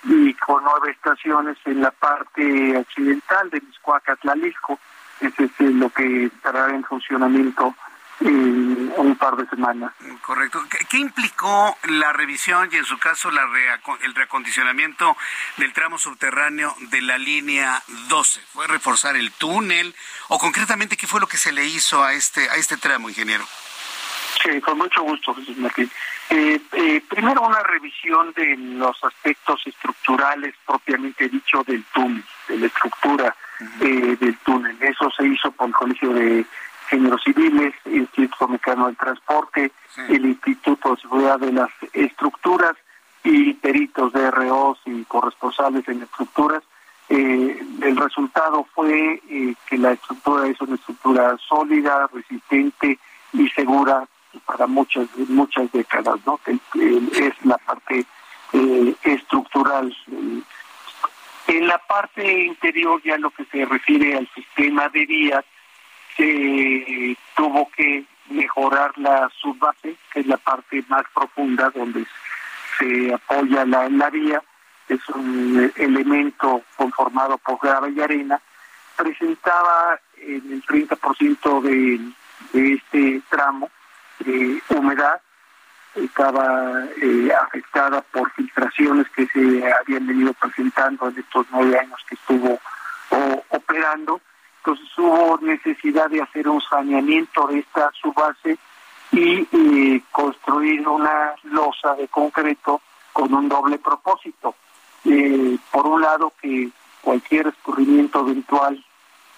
y con nueve estaciones en la parte occidental de Miscuaca, Tlalisco. Ese es lo que estará en funcionamiento un par de semanas. Correcto. ¿Qué, implicó la revisión y en su caso la el reacondicionamiento del tramo subterráneo de la línea 12? ¿Fue reforzar el túnel o concretamente qué fue lo que se le hizo a este a este tramo, ingeniero? Sí, con mucho gusto, Jesús Martín. Eh, eh, primero una revisión de los aspectos estructurales propiamente dicho del túnel, de la estructura eh, del túnel. Eso se hizo por el Colegio de Ingenieros Civiles, el Instituto Mexicano del Transporte, el Instituto de Seguridad de las Estructuras y peritos de ROs y corresponsales en estructuras. Eh, el resultado fue eh, que la estructura es una estructura sólida, resistente y segura para muchas muchas décadas, ¿no? es la parte eh, estructural. En la parte interior, ya lo que se refiere al sistema de vías, se tuvo que mejorar la subbase, que es la parte más profunda donde se apoya la, la vía, es un elemento conformado por grava y arena, presentaba en el 30% de, de este tramo de humedad, estaba eh, afectada por filtraciones que se habían venido presentando en estos nueve años que estuvo operando entonces hubo necesidad de hacer un saneamiento de esta subbase y eh, construir una losa de concreto con un doble propósito. eh, por un lado que cualquier escurrimiento eventual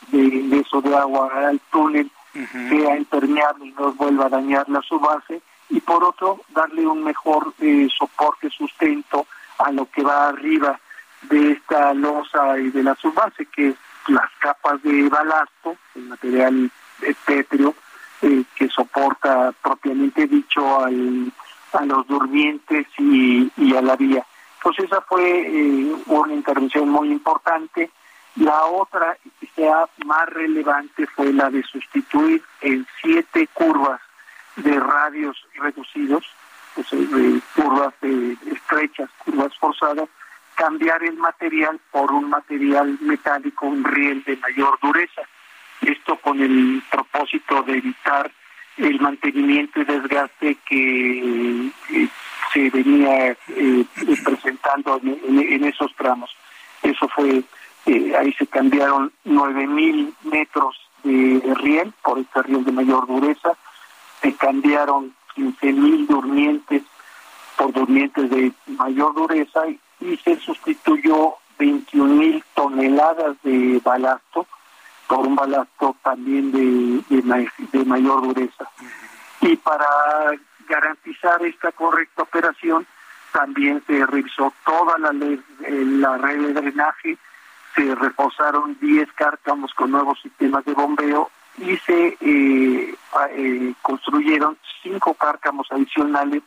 de, eso de agua al túnel sea impermeable y no vuelva a dañar la subbase y por otro darle un mejor eh, soporte, sustento a lo que va arriba de esta losa y de la subbase, que es las capas de balasto, el material pétreo, eh, que soporta propiamente dicho al, a los durmientes y, a la vía. Pues esa fue eh, una intervención muy importante. La otra, sea más relevante, fue la de sustituir en siete curvas de radios reducidos, pues, de curvas estrechas, curvas forzadas, cambiar el material por un material metálico, un riel de mayor dureza. Esto con el propósito de evitar el mantenimiento y desgaste que se venía eh, presentando en, esos tramos. Eso fue, eh, ahí se cambiaron 9.000 metros de riel por este riel de mayor dureza, se cambiaron 15.000 durmientes por durmientes de mayor dureza y, se sustituyó 21.000 toneladas de balasto por un balasto también de, de, mayor dureza. Y para garantizar esta correcta operación, también se revisó toda la, la red de drenaje, se reposaron 10 cárcamos con nuevos sistemas de bombeo y se eh, eh, construyeron cinco cárcamos adicionales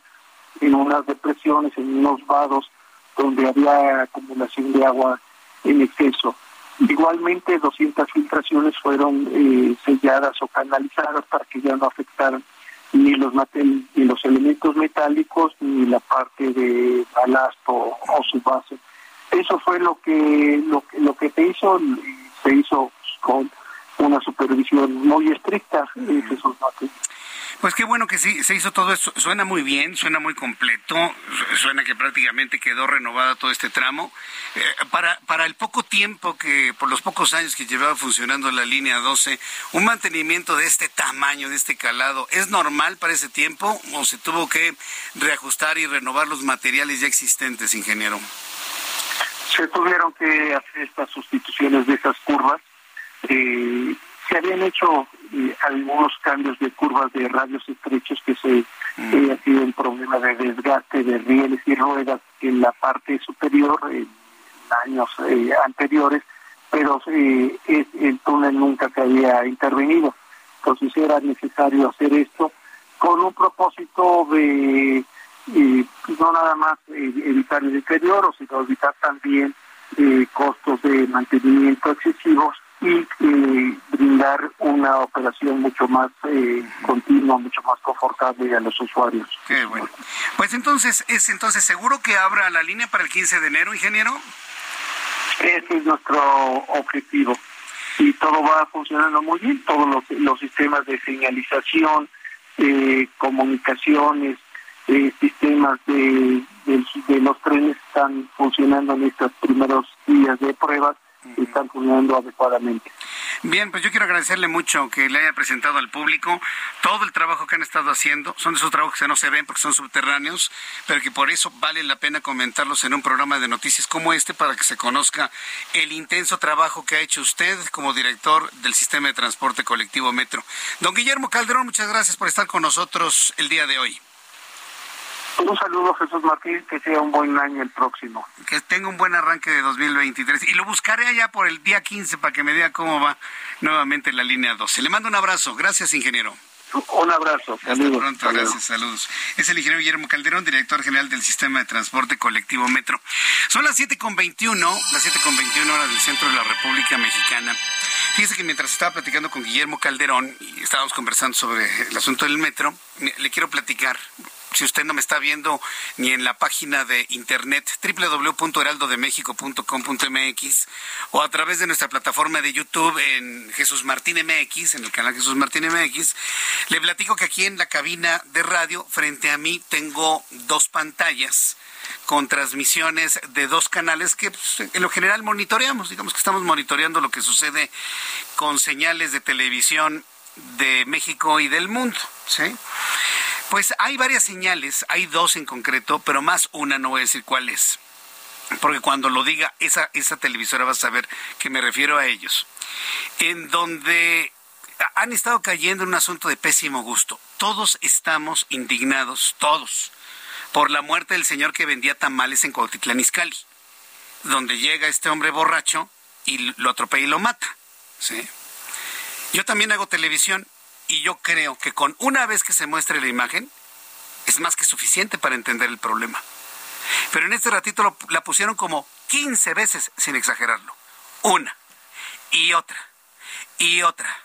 en unas depresiones, en unos vados donde había acumulación de agua en exceso. Igualmente, 200 filtraciones fueron eh, selladas o canalizadas para que ya no afectaran ni los ni los elementos metálicos ni la parte de balasto o su base. Eso fue lo que lo, lo que se hizo se hizo con una supervisión muy estricta de Jesús pues qué bueno que sí, se hizo todo esto. Suena muy bien, suena muy completo, suena que prácticamente quedó renovada todo este tramo. Eh, para, para el poco tiempo que, por los pocos años que llevaba funcionando la línea 12, un mantenimiento de este tamaño, de este calado, ¿es normal para ese tiempo o se tuvo que reajustar y renovar los materiales ya existentes, ingeniero? Se tuvieron que hacer estas sustituciones de esas curvas. Eh, se habían hecho eh, algunos cambios de curvas de radios estrechos que se mm. ha sido un problema de desgaste de rieles y ruedas en la parte superior en años eh, anteriores, pero eh, el túnel nunca se había intervenido. Entonces era necesario hacer esto con un propósito de no nada más evitar el deterioro, sino evitar también costos de mantenimiento excesivos y eh, brindar una operación mucho más eh, continua, mucho más confortable a los usuarios. Qué bueno. Pues entonces, ¿es entonces seguro que abra la línea para el 15 de enero, ingeniero? Ese es nuestro objetivo. Y todo va funcionando muy bien, todos los, los sistemas de señalización, eh, comunicaciones, eh, sistemas de, de los trenes están funcionando en estos primeros días de pruebas están funcionando adecuadamente. Bien, pues yo quiero agradecerle mucho que le haya presentado al público todo el trabajo que han estado haciendo. Son esos trabajos que no se ven porque son subterráneos, pero que por eso vale la pena comentarlos en un programa de noticias como este para que se conozca el intenso trabajo que ha hecho usted como director del sistema de transporte colectivo Metro. Don Guillermo Calderón, muchas gracias por estar con nosotros el día de hoy. Un saludo, Jesús Martín, que sea un buen año el próximo. Que tenga un buen arranque de 2023. Y lo buscaré allá por el día 15 para que me diga cómo va nuevamente la línea 12. Le mando un abrazo. Gracias, ingeniero. Un abrazo. Hasta pronto, gracias, saludos. Es el ingeniero Guillermo Calderón, director general del Sistema de Transporte Colectivo Metro. Son las 7.21, las 7.21 horas del centro de la República Mexicana. Fíjese que mientras estaba platicando con Guillermo Calderón y estábamos conversando sobre el asunto del metro, le quiero platicar si usted no me está viendo ni en la página de internet www.heraldodemexico.com.mx o a través de nuestra plataforma de YouTube en Jesús Martín MX, en el canal Jesús Martín MX, le platico que aquí en la cabina de radio, frente a mí, tengo dos pantallas con transmisiones de dos canales que pues, en lo general monitoreamos, digamos que estamos monitoreando lo que sucede con señales de televisión de México y del mundo, ¿sí? Pues hay varias señales, hay dos en concreto, pero más una, no voy a decir cuál es. porque cuando lo diga esa, esa televisora va a saber que me refiero a ellos, en donde han estado cayendo en un asunto de pésimo gusto. Todos estamos indignados, todos, por la muerte del señor que vendía tamales en Cuautitlán Izcalli, donde llega este hombre borracho y lo atropella y lo mata. ¿sí? Yo también hago televisión y yo creo que con una vez que se muestre la imagen es más que suficiente para entender el problema. Pero en este ratito la pusieron como 15 veces, sin exagerarlo. Una, y otra, y otra,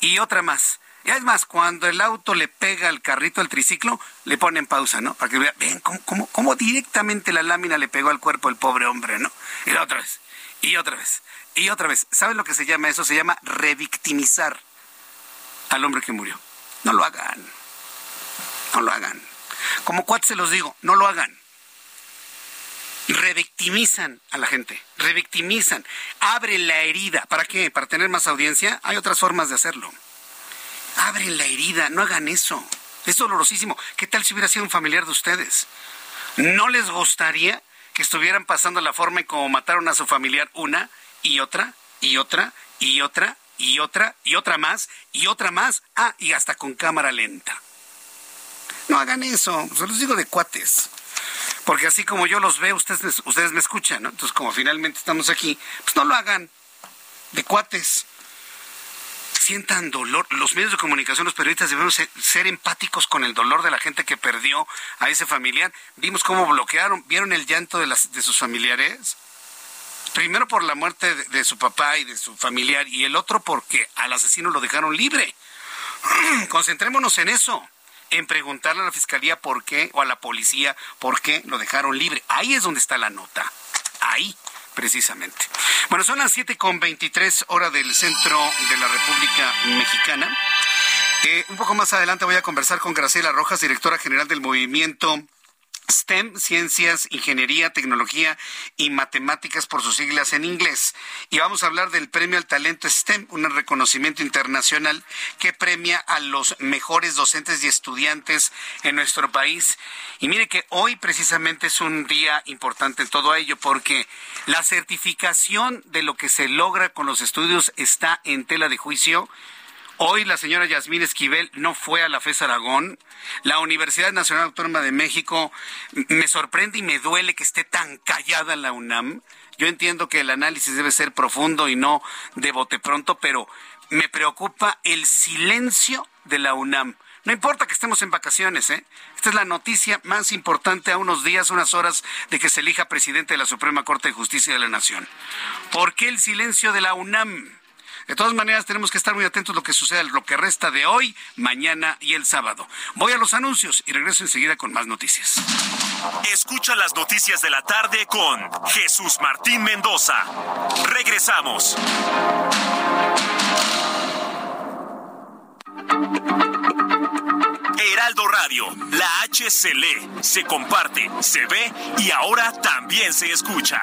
y otra más. Y es más, cuando el auto le pega al carrito, al triciclo, le ponen pausa, ¿no? Para que vean, ven cómo, cómo, directamente la lámina le pegó al cuerpo del pobre hombre, ¿no? Y otra vez, y otra vez, y otra vez. ¿Saben lo que se llama eso? Se llama revictimizar al hombre que murió. No lo hagan. No lo hagan. Como cuat se los digo, no lo hagan revictimizan a la gente, revictimizan, abren la herida. ¿Para qué? ¿Para tener más audiencia? Hay otras formas de hacerlo. Abren la herida, no hagan eso. Es dolorosísimo. ¿Qué tal si hubiera sido un familiar de ustedes? ¿No les gustaría que estuvieran pasando la forma en cómo mataron a su familiar una y otra y otra y otra y otra y otra más y otra más? Ah, y hasta con cámara lenta. No hagan eso, se los digo de cuates porque así como yo los veo, ustedes, ustedes me escuchan, ¿no? Entonces, como finalmente estamos aquí, pues no lo hagan de cuates. Sientan dolor. Los medios de comunicación, los periodistas debemos ser, empáticos con el dolor de la gente que perdió a ese familiar. Vimos cómo bloquearon, vieron el llanto de, las, de sus familiares. Primero por la muerte de, su papá y de su familiar, y el otro porque al asesino lo dejaron libre. Concentrémonos en eso en preguntarle a la fiscalía por qué o a la policía por qué lo dejaron libre. Ahí es donde está la nota. Ahí precisamente. Bueno, son las 7 con 23 horas del centro de la República Mexicana. Eh, un poco más adelante voy a conversar con Graciela Rojas, directora general del movimiento STEM, Ciencias, Ingeniería, Tecnología y Matemáticas por sus siglas en inglés. Y vamos a hablar del Premio al Talento STEM, un reconocimiento internacional que premia a los mejores docentes y estudiantes en nuestro país. Y mire que hoy precisamente es un día importante en todo ello porque la certificación de lo que se logra con los estudios está en tela de juicio Hoy la señora Yasmín Esquivel no fue a la FES Aragón. La Universidad Nacional Autónoma de México me sorprende y me duele que esté tan callada la UNAM. Yo entiendo que el análisis debe ser profundo y no de bote pronto, pero me preocupa el silencio de la UNAM. No importa que estemos en vacaciones, ¿eh? Esta es la noticia más importante a unos días, unas horas de que se elija presidente de la Suprema Corte de Justicia de la Nación. ¿Por qué el silencio de la UNAM? De todas maneras, tenemos que estar muy atentos a lo que suceda, lo que resta de hoy, mañana y el sábado. Voy a los anuncios y regreso enseguida con más noticias. Escucha las noticias de la tarde con Jesús Martín Mendoza. Regresamos. Heraldo Radio, la H se lee, se comparte, se ve y ahora también se escucha.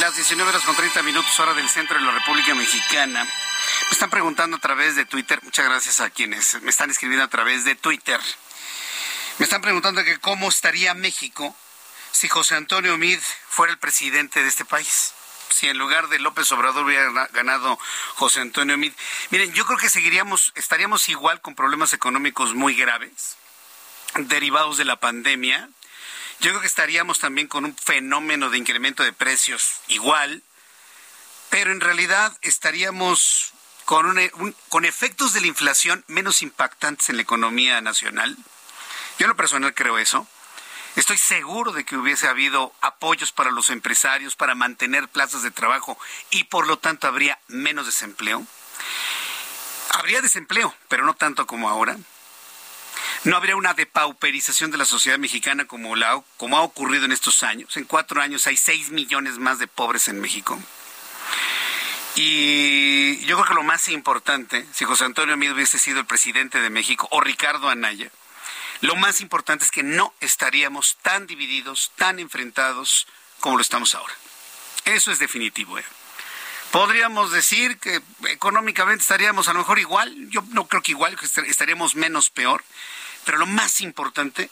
Las 19 horas con 30 minutos, hora del centro de la República Mexicana. Me están preguntando a través de Twitter, muchas gracias a quienes me están escribiendo a través de Twitter. Me están preguntando que cómo estaría México si José Antonio Mid fuera el presidente de este país. Si en lugar de López Obrador hubiera ganado José Antonio Mid. Miren, yo creo que seguiríamos, estaríamos igual con problemas económicos muy graves, derivados de la pandemia, yo creo que estaríamos también con un fenómeno de incremento de precios igual, pero en realidad estaríamos con, con efectos de la inflación menos impactantes en la economía nacional. Yo en lo personal creo eso. Estoy seguro de que hubiese habido apoyos para los empresarios para mantener plazas de trabajo y por lo tanto habría menos desempleo. Habría desempleo, pero no tanto como ahora. No habría una depauperización de la sociedad mexicana como, ha ocurrido en estos años. En cuatro años hay seis millones más de pobres en México. Y yo creo que lo más importante, si José Antonio Meade hubiese sido el presidente de México o Ricardo Anaya, lo más importante es que no estaríamos tan divididos, tan enfrentados como lo estamos ahora. Eso es definitivo. ¿eh? Podríamos decir que económicamente estaríamos a lo mejor igual, yo no creo que igual, que estaríamos menos peor, pero lo más importante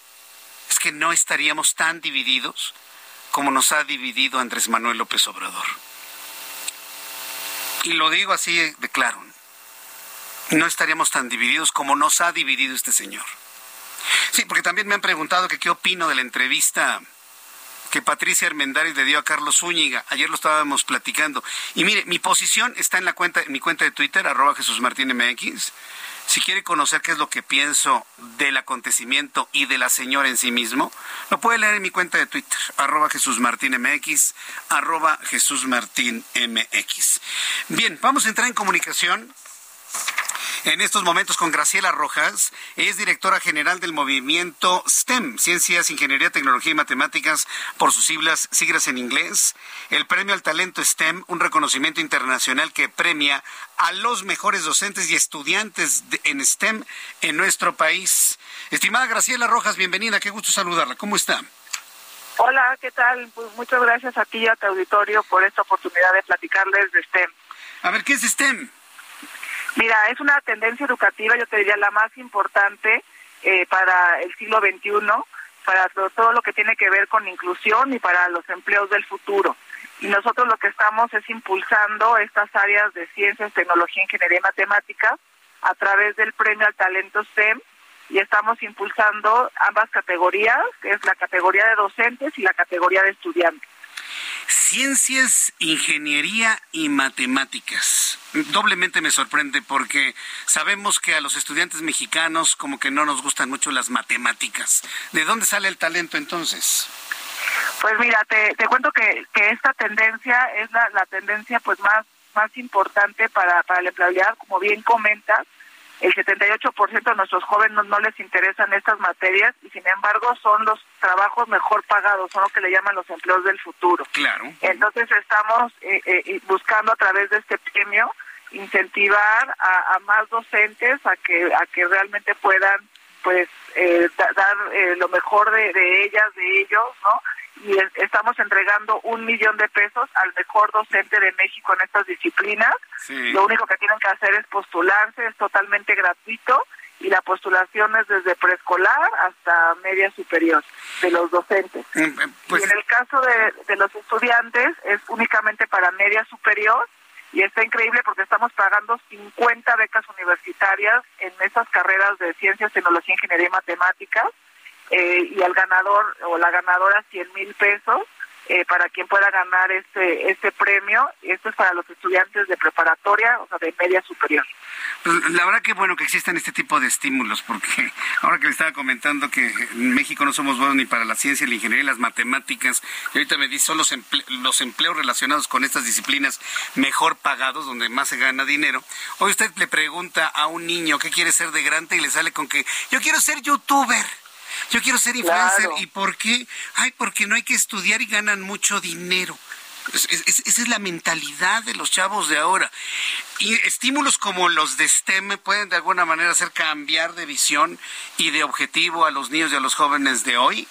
es que no estaríamos tan divididos como nos ha dividido Andrés Manuel López Obrador. Y lo digo así de claro, no estaríamos tan divididos como nos ha dividido este señor. Sí, porque también me han preguntado que qué opino de la entrevista que Patricia Armendáriz le dio a Carlos Zúñiga. Ayer lo estábamos platicando. Y mire, mi posición está en la cuenta, en mi cuenta de Twitter, arroba Jesús Martín MX. Si quiere conocer qué es lo que pienso del acontecimiento y de la señora en sí mismo, lo puede leer en mi cuenta de Twitter, arroba Jesús arroba Jesús Martín MX. Bien, vamos a entrar en comunicación en estos momentos con Graciela Rojas, es directora general del movimiento STEM, Ciencias, Ingeniería, Tecnología y Matemáticas, por sus siglas, siglas en inglés. El Premio al Talento STEM, un reconocimiento internacional que premia a los mejores docentes y estudiantes en STEM en nuestro país. Estimada Graciela Rojas, bienvenida, qué gusto saludarla. ¿Cómo está? Hola, ¿qué tal? Pues muchas gracias a ti y a tu auditorio por esta oportunidad de platicarles de STEM. A ver, ¿qué es STEM? Mira, es una tendencia educativa, yo te diría, la más importante eh, para el siglo XXI, para todo, lo que tiene que ver con inclusión y para los empleos del futuro. Y nosotros lo que estamos es impulsando estas áreas de ciencias, tecnología, ingeniería y matemáticas a través del premio al talento STEM y estamos impulsando ambas categorías, que es la categoría de docentes y la categoría de estudiantes. Ciencias, ingeniería y matemáticas. Doblemente me sorprende porque sabemos que a los estudiantes mexicanos como que no nos gustan mucho las matemáticas. ¿De dónde sale el talento entonces? Pues mira, te, cuento que, esta tendencia es la, tendencia pues más, más importante para, para la empleabilidad, como bien comentas el 78% de nuestros jóvenes no, les interesan estas materias y sin embargo son los trabajos mejor pagados, son lo que le llaman los empleos del futuro. Claro. Entonces estamos eh, eh, buscando a través de este premio incentivar a, más docentes a que a que realmente puedan pues eh, dar lo mejor de, de ellas, de ellos, ¿no? y estamos entregando un millón de pesos al mejor docente de México en estas disciplinas. Lo único que tienen que hacer es postularse, es totalmente gratuito y la postulación es desde preescolar hasta media superior de los docentes. Mm, eh, pues y en el caso de, de los estudiantes es únicamente para media superior y está increíble porque estamos pagando 50 becas universitarias en esas carreras de ciencias, tecnología, ingeniería y matemáticas eh, y al ganador o la ganadora 100 mil pesos eh, para quien pueda ganar este este premio. Esto es para los estudiantes de preparatoria, o sea, de media superior. Pues, la verdad que bueno que existan este tipo de estímulos, porque ahora que le estaba comentando que en México no somos buenos ni para la ciencia, la ingeniería y las matemáticas, y ahorita me dice son los, los empleos relacionados con estas disciplinas mejor pagados, donde más se gana dinero. Hoy usted le pregunta a un niño qué quiere ser de grande y le sale con que yo quiero ser youtuber. Yo quiero ser influencer. ¿Y por qué? Ay, porque no hay que estudiar y ganan mucho dinero. esa es la mentalidad de los chavos de ahora. Y estímulos como los de STEM pueden de alguna manera hacer cambiar de visión y de objetivo a los niños y a los jóvenes de hoy.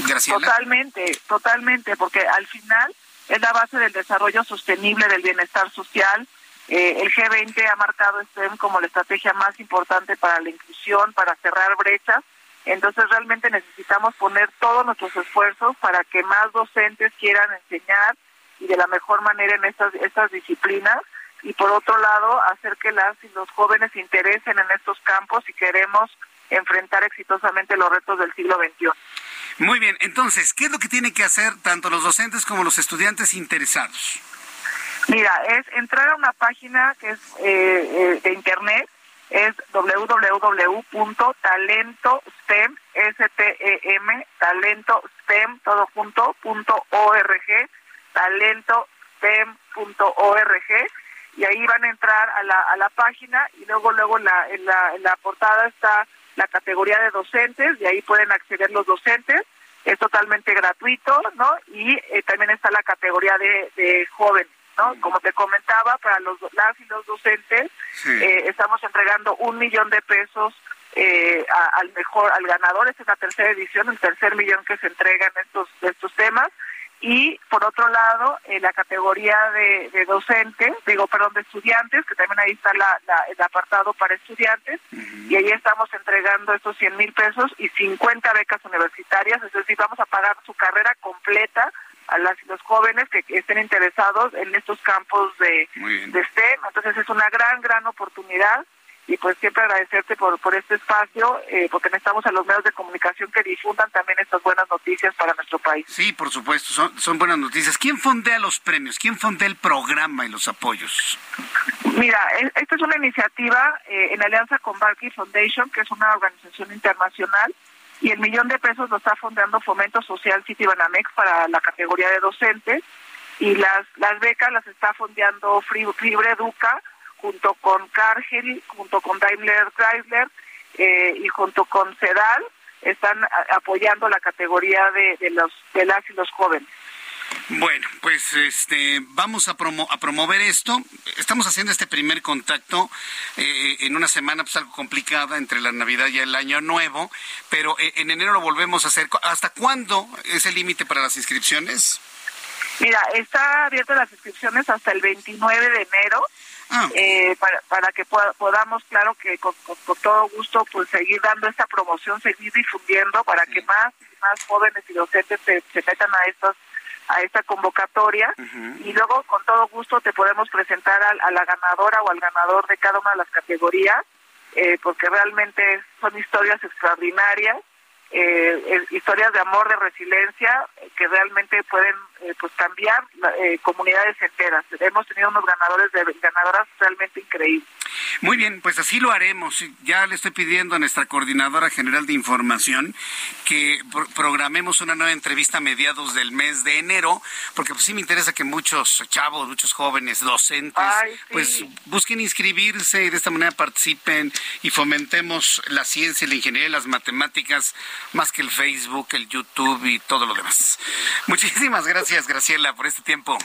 Graciela. Totalmente, totalmente, porque al final es la base del desarrollo sostenible del bienestar social. Eh, el G20 ha marcado STEM como la estrategia más importante para la inclusión, para cerrar brechas entonces realmente necesitamos poner todos nuestros esfuerzos para que más docentes quieran enseñar y de la mejor manera en estas, estas disciplinas y por otro lado hacer que las y los jóvenes se interesen en estos campos y queremos enfrentar exitosamente los retos del siglo XXI. Muy bien, entonces, ¿qué es lo que tienen que hacer tanto los docentes como los estudiantes interesados? Mira, es entrar a una página que es eh, eh, de internet, es www.talentostem, S-T-E-M, talentostem, todo junto, punto org, talentostem.org, y ahí van a entrar a la, a la página y luego, luego la, en, la, en la portada está la categoría de docentes, y ahí pueden acceder los docentes, es totalmente gratuito, ¿no? Y eh, también está la categoría de, de jóvenes. ¿No? Como te comentaba, para los las y los docentes eh, estamos entregando un millón de pesos eh, al mejor, al ganador. Esta es la tercera edición, el tercer millón que se entrega en estos, estos temas. Y por otro lado, en la categoría de, de docentes, digo, perdón, de estudiantes, que también ahí está la, el apartado para estudiantes, y ahí estamos entregando estos 100 mil pesos y 50 becas universitarias, es decir, vamos a pagar su carrera completa a las los jóvenes que estén interesados en estos campos de, de STEM. Entonces es una gran, gran oportunidad y pues siempre agradecerte por, por este espacio, eh, porque necesitamos a los medios de comunicación que difundan también estas buenas noticias para nuestro país. Sí, por supuesto, son, son buenas noticias. ¿Quién fondea los premios? ¿Quién fondea el programa y los apoyos? Mira, esta es una iniciativa eh, en alianza con Barkey Foundation, que es una organización internacional y el millón de pesos lo está fondeando Fomento Social City Banamex para la categoría de docentes y las becas las está fondeando Libre Educa junto con Cargill, junto con Daimler Chrysler eh, y junto con CEDAL están apoyando la categoría de los de las y los jóvenes. Bueno, pues este vamos a, promo a promover esto. Estamos haciendo este primer contacto eh, en una semana pues algo complicada entre la Navidad y el Año Nuevo, pero eh, en enero lo volvemos a hacer. ¿Hasta cuándo es el límite para las inscripciones? Mira, está abierta las inscripciones hasta el 29 de enero. Ah. Eh, para, para que podamos, claro que con, todo gusto, pues seguir dando esta promoción, seguir difundiendo para que más y más jóvenes y docentes se, se metan a estos a esta convocatoria y luego con todo gusto te podemos presentar a, la ganadora o al ganador de cada una de las categorías eh, porque realmente son historias extraordinarias eh, historias de amor, de resiliencia, que realmente pueden eh, pues cambiar eh, comunidades enteras. Hemos tenido unos ganadores de ganadoras realmente increíbles. Muy bien, pues así lo haremos. Ya le estoy pidiendo a nuestra coordinadora general de información que programemos una nueva entrevista a mediados del mes de enero, porque pues sí me interesa que muchos chavos, muchos jóvenes, docentes, pues busquen inscribirse y de esta manera participen y fomentemos la ciencia, la ingeniería y las matemáticas más que el Facebook, el YouTube y todo lo demás. Muchísimas gracias, Graciela, por este tiempo.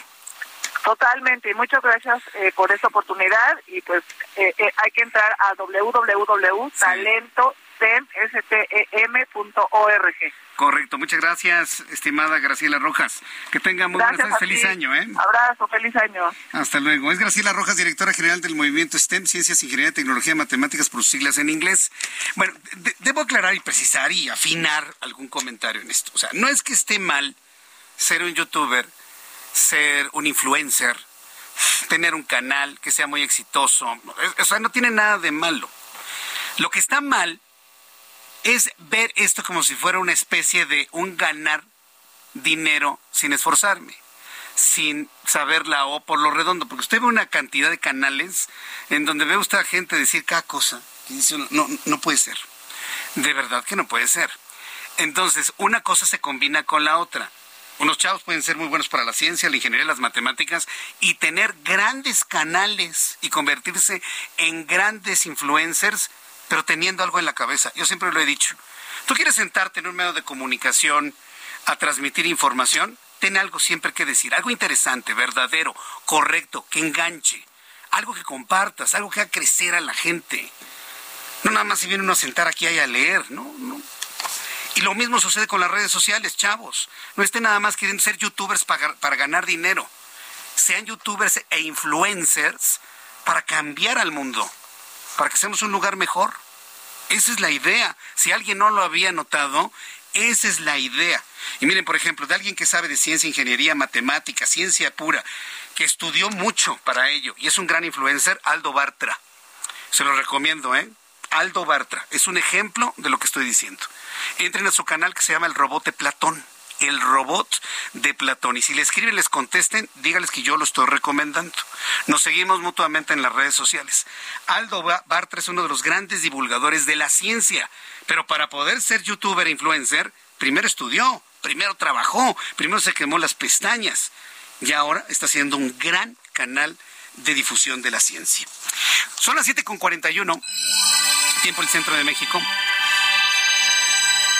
Totalmente, muchas gracias eh, por esta oportunidad y pues eh, eh, hay que entrar a www.talentostem.org. Correcto, muchas gracias, estimada Graciela Rojas. Que tenga muy buenas feliz año. ¿eh? Abrazo, feliz año. Hasta luego. Es Graciela Rojas, directora general del movimiento STEM, Ciencias, Ingeniería, Tecnología, Matemáticas, por sus siglas en inglés. Bueno, debo aclarar y precisar y afinar algún comentario en esto. O sea, no es que esté mal ser un youtuber, ser un influencer, tener un canal que sea muy exitoso. O sea, no tiene nada de malo. Lo que está mal es ver esto como si fuera una especie de un ganar dinero sin esforzarme, sin saber la O por lo redondo, porque usted ve una cantidad de canales en donde ve usted a gente decir cada cosa, y dice no, no puede ser, de verdad que no puede ser. Entonces, una cosa se combina con la otra. Unos chavos pueden ser muy buenos para la ciencia, la ingeniería, las matemáticas y tener grandes canales y convertirse en grandes influencers pero teniendo algo en la cabeza. Yo siempre lo he dicho. Tú quieres sentarte en un medio de comunicación a transmitir información, ten algo siempre que decir, algo interesante, verdadero, correcto, que enganche, algo que compartas, algo que haga crecer a la gente. No nada más si viene uno a sentar aquí y a leer, ¿no? no. Y lo mismo sucede con las redes sociales, chavos. No estén nada más queriendo ser youtubers para, para ganar dinero. Sean youtubers e influencers para cambiar al mundo para que seamos un lugar mejor. Esa es la idea. Si alguien no lo había notado, esa es la idea. Y miren, por ejemplo, de alguien que sabe de ciencia, ingeniería, matemática, ciencia pura, que estudió mucho para ello y es un gran influencer, Aldo Bartra. Se lo recomiendo, ¿eh? Aldo Bartra, es un ejemplo de lo que estoy diciendo. Entren a su canal que se llama El Robot de Platón el robot de Platón. Y si le escriben, les contesten, dígales que yo lo estoy recomendando. Nos seguimos mutuamente en las redes sociales. Aldo Bartra es uno de los grandes divulgadores de la ciencia, pero para poder ser youtuber e influencer, primero estudió, primero trabajó, primero se quemó las pestañas y ahora está haciendo un gran canal de difusión de la ciencia. Son las 7.41, tiempo el centro de México.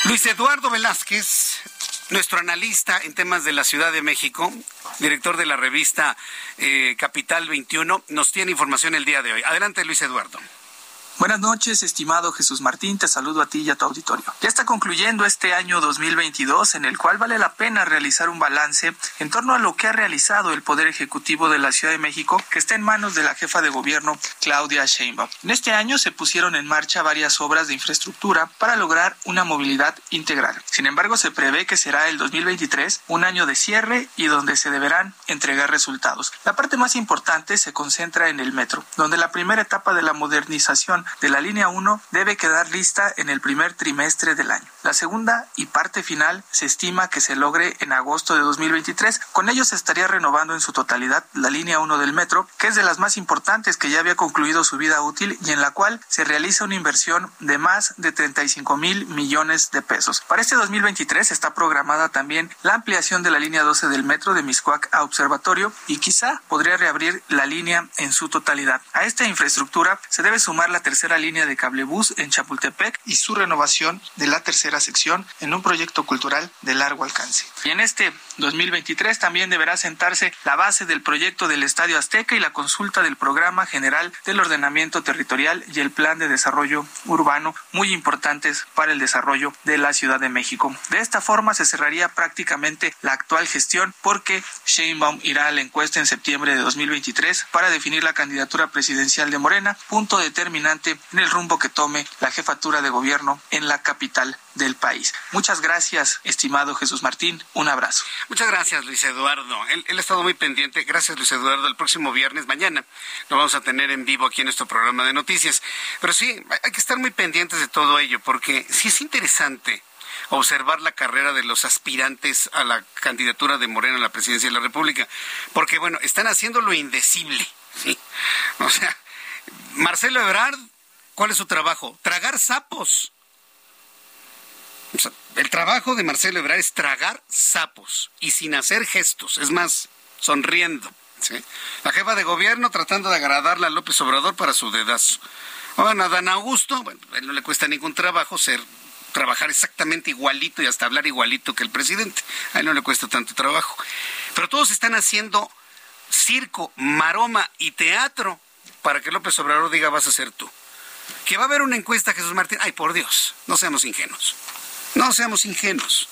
Luis Eduardo Velázquez, nuestro analista en temas de la Ciudad de México, director de la revista eh, Capital 21, nos tiene información el día de hoy. Adelante, Luis Eduardo. Buenas noches, estimado Jesús Martín, te saludo a ti y a tu auditorio. Ya está concluyendo este año 2022 en el cual vale la pena realizar un balance en torno a lo que ha realizado el Poder Ejecutivo de la Ciudad de México, que está en manos de la jefa de gobierno Claudia Sheinbaum. En este año se pusieron en marcha varias obras de infraestructura para lograr una movilidad integral. Sin embargo, se prevé que será el 2023 un año de cierre y donde se deberán entregar resultados. La parte más importante se concentra en el metro, donde la primera etapa de la modernización de la línea 1 debe quedar lista en el primer trimestre del año. La segunda y parte final se estima que se logre en agosto de 2023. Con ello se estaría renovando en su totalidad la línea 1 del metro, que es de las más importantes que ya había concluido su vida útil y en la cual se realiza una inversión de más de 35 mil millones de pesos. Para este 2023 está programada también la ampliación de la línea 12 del metro de Miscuac a Observatorio y quizá podría reabrir la línea en su totalidad. A esta infraestructura se debe sumar la tercera tercera línea de cablebús en Chapultepec y su renovación de la tercera sección en un proyecto cultural de largo alcance. Y en este 2023 también deberá sentarse la base del proyecto del Estadio Azteca y la consulta del Programa General del Ordenamiento Territorial y el Plan de Desarrollo Urbano, muy importantes para el desarrollo de la Ciudad de México. De esta forma se cerraría prácticamente la actual gestión porque Sheinbaum irá a la encuesta en septiembre de 2023 para definir la candidatura presidencial de Morena, punto determinante en el rumbo que tome la jefatura de gobierno en la capital del país. Muchas gracias, estimado Jesús Martín. Un abrazo. Muchas gracias, Luis Eduardo. Él, ha estado muy pendiente. Gracias, Luis Eduardo. El próximo viernes, mañana, lo vamos a tener en vivo aquí en nuestro programa de noticias. Pero sí, hay que estar muy pendientes de todo ello, porque sí es interesante observar la carrera de los aspirantes a la candidatura de Morena a la presidencia de la República. Porque, bueno, están haciendo lo indecible. O sea, Marcelo Ebrard ¿Cuál es su trabajo? Tragar sapos. el trabajo de Marcelo Ebrard es tragar sapos y sin hacer gestos, es más, sonriendo. La jefa de gobierno tratando de agradarle a López Obrador para su dedazo. Bueno, a Dan Augusto, bueno, a él no le cuesta ningún trabajo ser trabajar exactamente igualito y hasta hablar igualito que el presidente. A él no le cuesta tanto trabajo. Pero todos están haciendo circo, maroma y teatro para que López Obrador diga vas a ser tú que va a haber una encuesta, Jesús Martín. Ay, por Dios, no seamos ingenuos. No seamos ingenuos.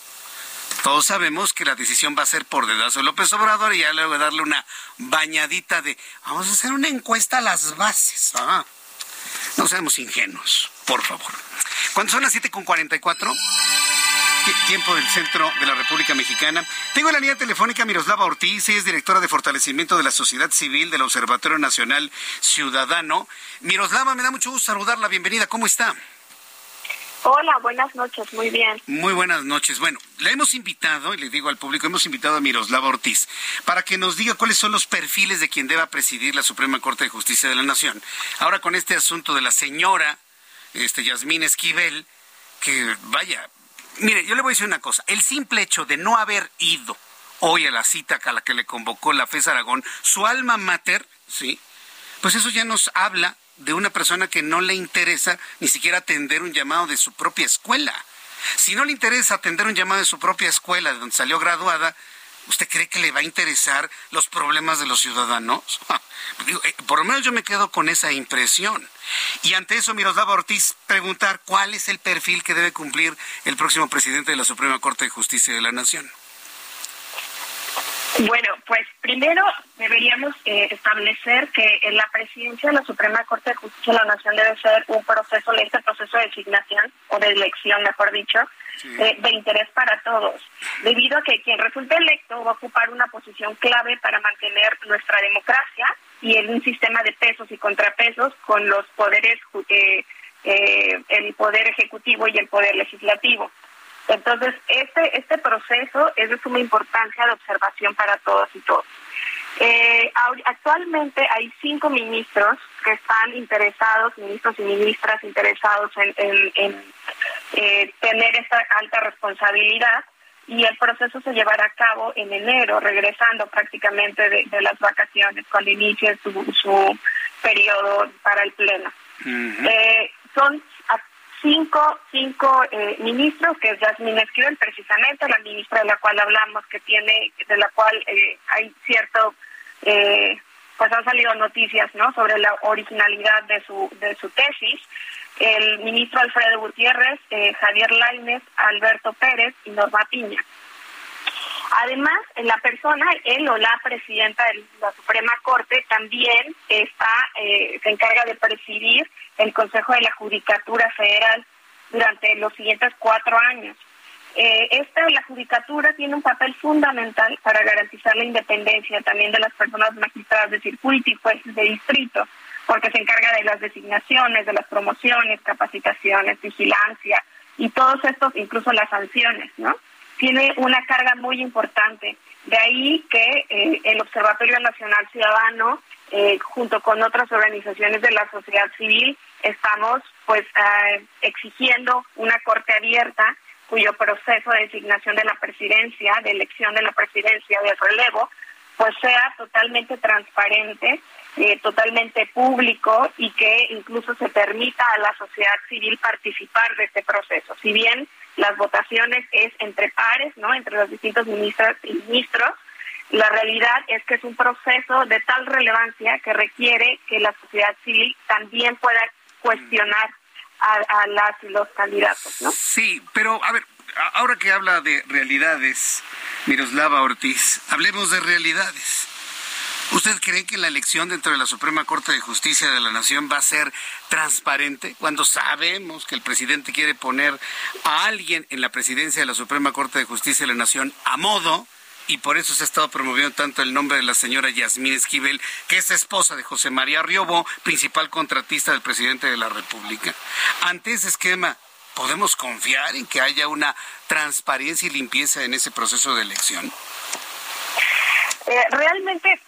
Todos sabemos que la decisión va a ser por dedazo de López Obrador y ya le voy a darle una bañadita de vamos a hacer una encuesta a las bases. Ah, no seamos ingenuos, por favor. Cuando son las 7.44, tiempo del centro de la República Mexicana. Tengo la línea telefónica Miroslava Ortiz, ella es directora de fortalecimiento de la sociedad civil del Observatorio Nacional Ciudadano. Miroslava, me da mucho gusto saludarla. Bienvenida, ¿cómo está? Hola, buenas noches, muy bien. Muy buenas noches. Bueno, le hemos invitado, y le digo al público, hemos invitado a Miroslava Ortiz para que nos diga cuáles son los perfiles de quien deba presidir la Suprema Corte de Justicia de la Nación. Ahora con este asunto de la señora este, Yasmín Esquivel, que vaya, Mire, yo le voy a decir una cosa. El simple hecho de no haber ido hoy a la cita a la que le convocó la FES Aragón, su alma mater, ¿sí? Pues eso ya nos habla de una persona que no le interesa ni siquiera atender un llamado de su propia escuela. Si no le interesa atender un llamado de su propia escuela, de donde salió graduada, ¿usted cree que le va a interesar los problemas de los ciudadanos? Eh, por lo menos yo me quedo con esa impresión. Y ante eso, Miroslava Ortiz, preguntar cuál es el perfil que debe cumplir el próximo presidente de la Suprema Corte de Justicia de la Nación. Bueno, pues primero deberíamos eh, establecer que en la presidencia de la Suprema Corte de Justicia de la Nación debe ser un proceso, este proceso de designación o de elección, mejor dicho, eh, de interés para todos, debido a que quien resulte electo va a ocupar una posición clave para mantener nuestra democracia y en un sistema de pesos y contrapesos con los poderes eh, eh, el poder ejecutivo y el poder legislativo. Entonces, este, este proceso es de suma importancia de observación para todos y todos. Eh, actualmente hay cinco ministros que están interesados, ministros y ministras interesados en, eh, tener esta alta responsabilidad y el proceso se llevará a cabo en enero, regresando prácticamente de, las vacaciones, cuando inicie su, su periodo para el Pleno. eh, son cinco, cinco eh, ministros, que es Jasmine Esquivel, precisamente la ministra de la cual hablamos, que tiene, de la cual eh, hay cierto, eh, pues han salido noticias, ¿no? Sobre la originalidad de su, de su tesis. El ministro Alfredo Gutiérrez, Javier Lainez, Alberto Pérez y Norma Piña. Además, la persona, él o la presidenta de la Suprema Corte, también está, se encarga de presidir el Consejo de la Judicatura Federal durante los siguientes cuatro años. Eh, esta, la Judicatura, tiene un papel fundamental para garantizar la independencia también de las personas magistradas de circuito y jueces de distrito, porque se encarga de las designaciones, de las promociones, capacitaciones, vigilancia y todos estos, incluso las sanciones, ¿no? Tiene una carga muy importante. De ahí que eh, el Observatorio Nacional Ciudadano eh, junto con otras organizaciones de la sociedad civil, estamos pues eh, exigiendo una corte abierta cuyo proceso de designación de la presidencia, de elección de la presidencia, de relevo, pues sea totalmente transparente, eh, totalmente público y que incluso se permita a la sociedad civil participar de este proceso. Si bien las votaciones es entre pares, ¿no? Entre los distintos ministros y ministros, la realidad es que es un proceso de tal relevancia que requiere que la sociedad civil también pueda cuestionar a, las y los candidatos, ¿no? Sí, pero a ver, ahora que habla de realidades, Miroslava Ortiz, hablemos de realidades. ¿Usted cree que la elección dentro de la Suprema Corte de Justicia de la Nación va a ser transparente cuando sabemos que el presidente quiere poner a alguien en la presidencia de la Suprema Corte de Justicia de la Nación a modo y por eso se ha estado promoviendo tanto el nombre de la señora Yasmín Esquivel, que es esposa de José María Riobo, principal contratista del presidente de la República. Ante ese esquema, ¿podemos confiar en que haya una transparencia y limpieza en ese proceso de elección? Eh, realmente,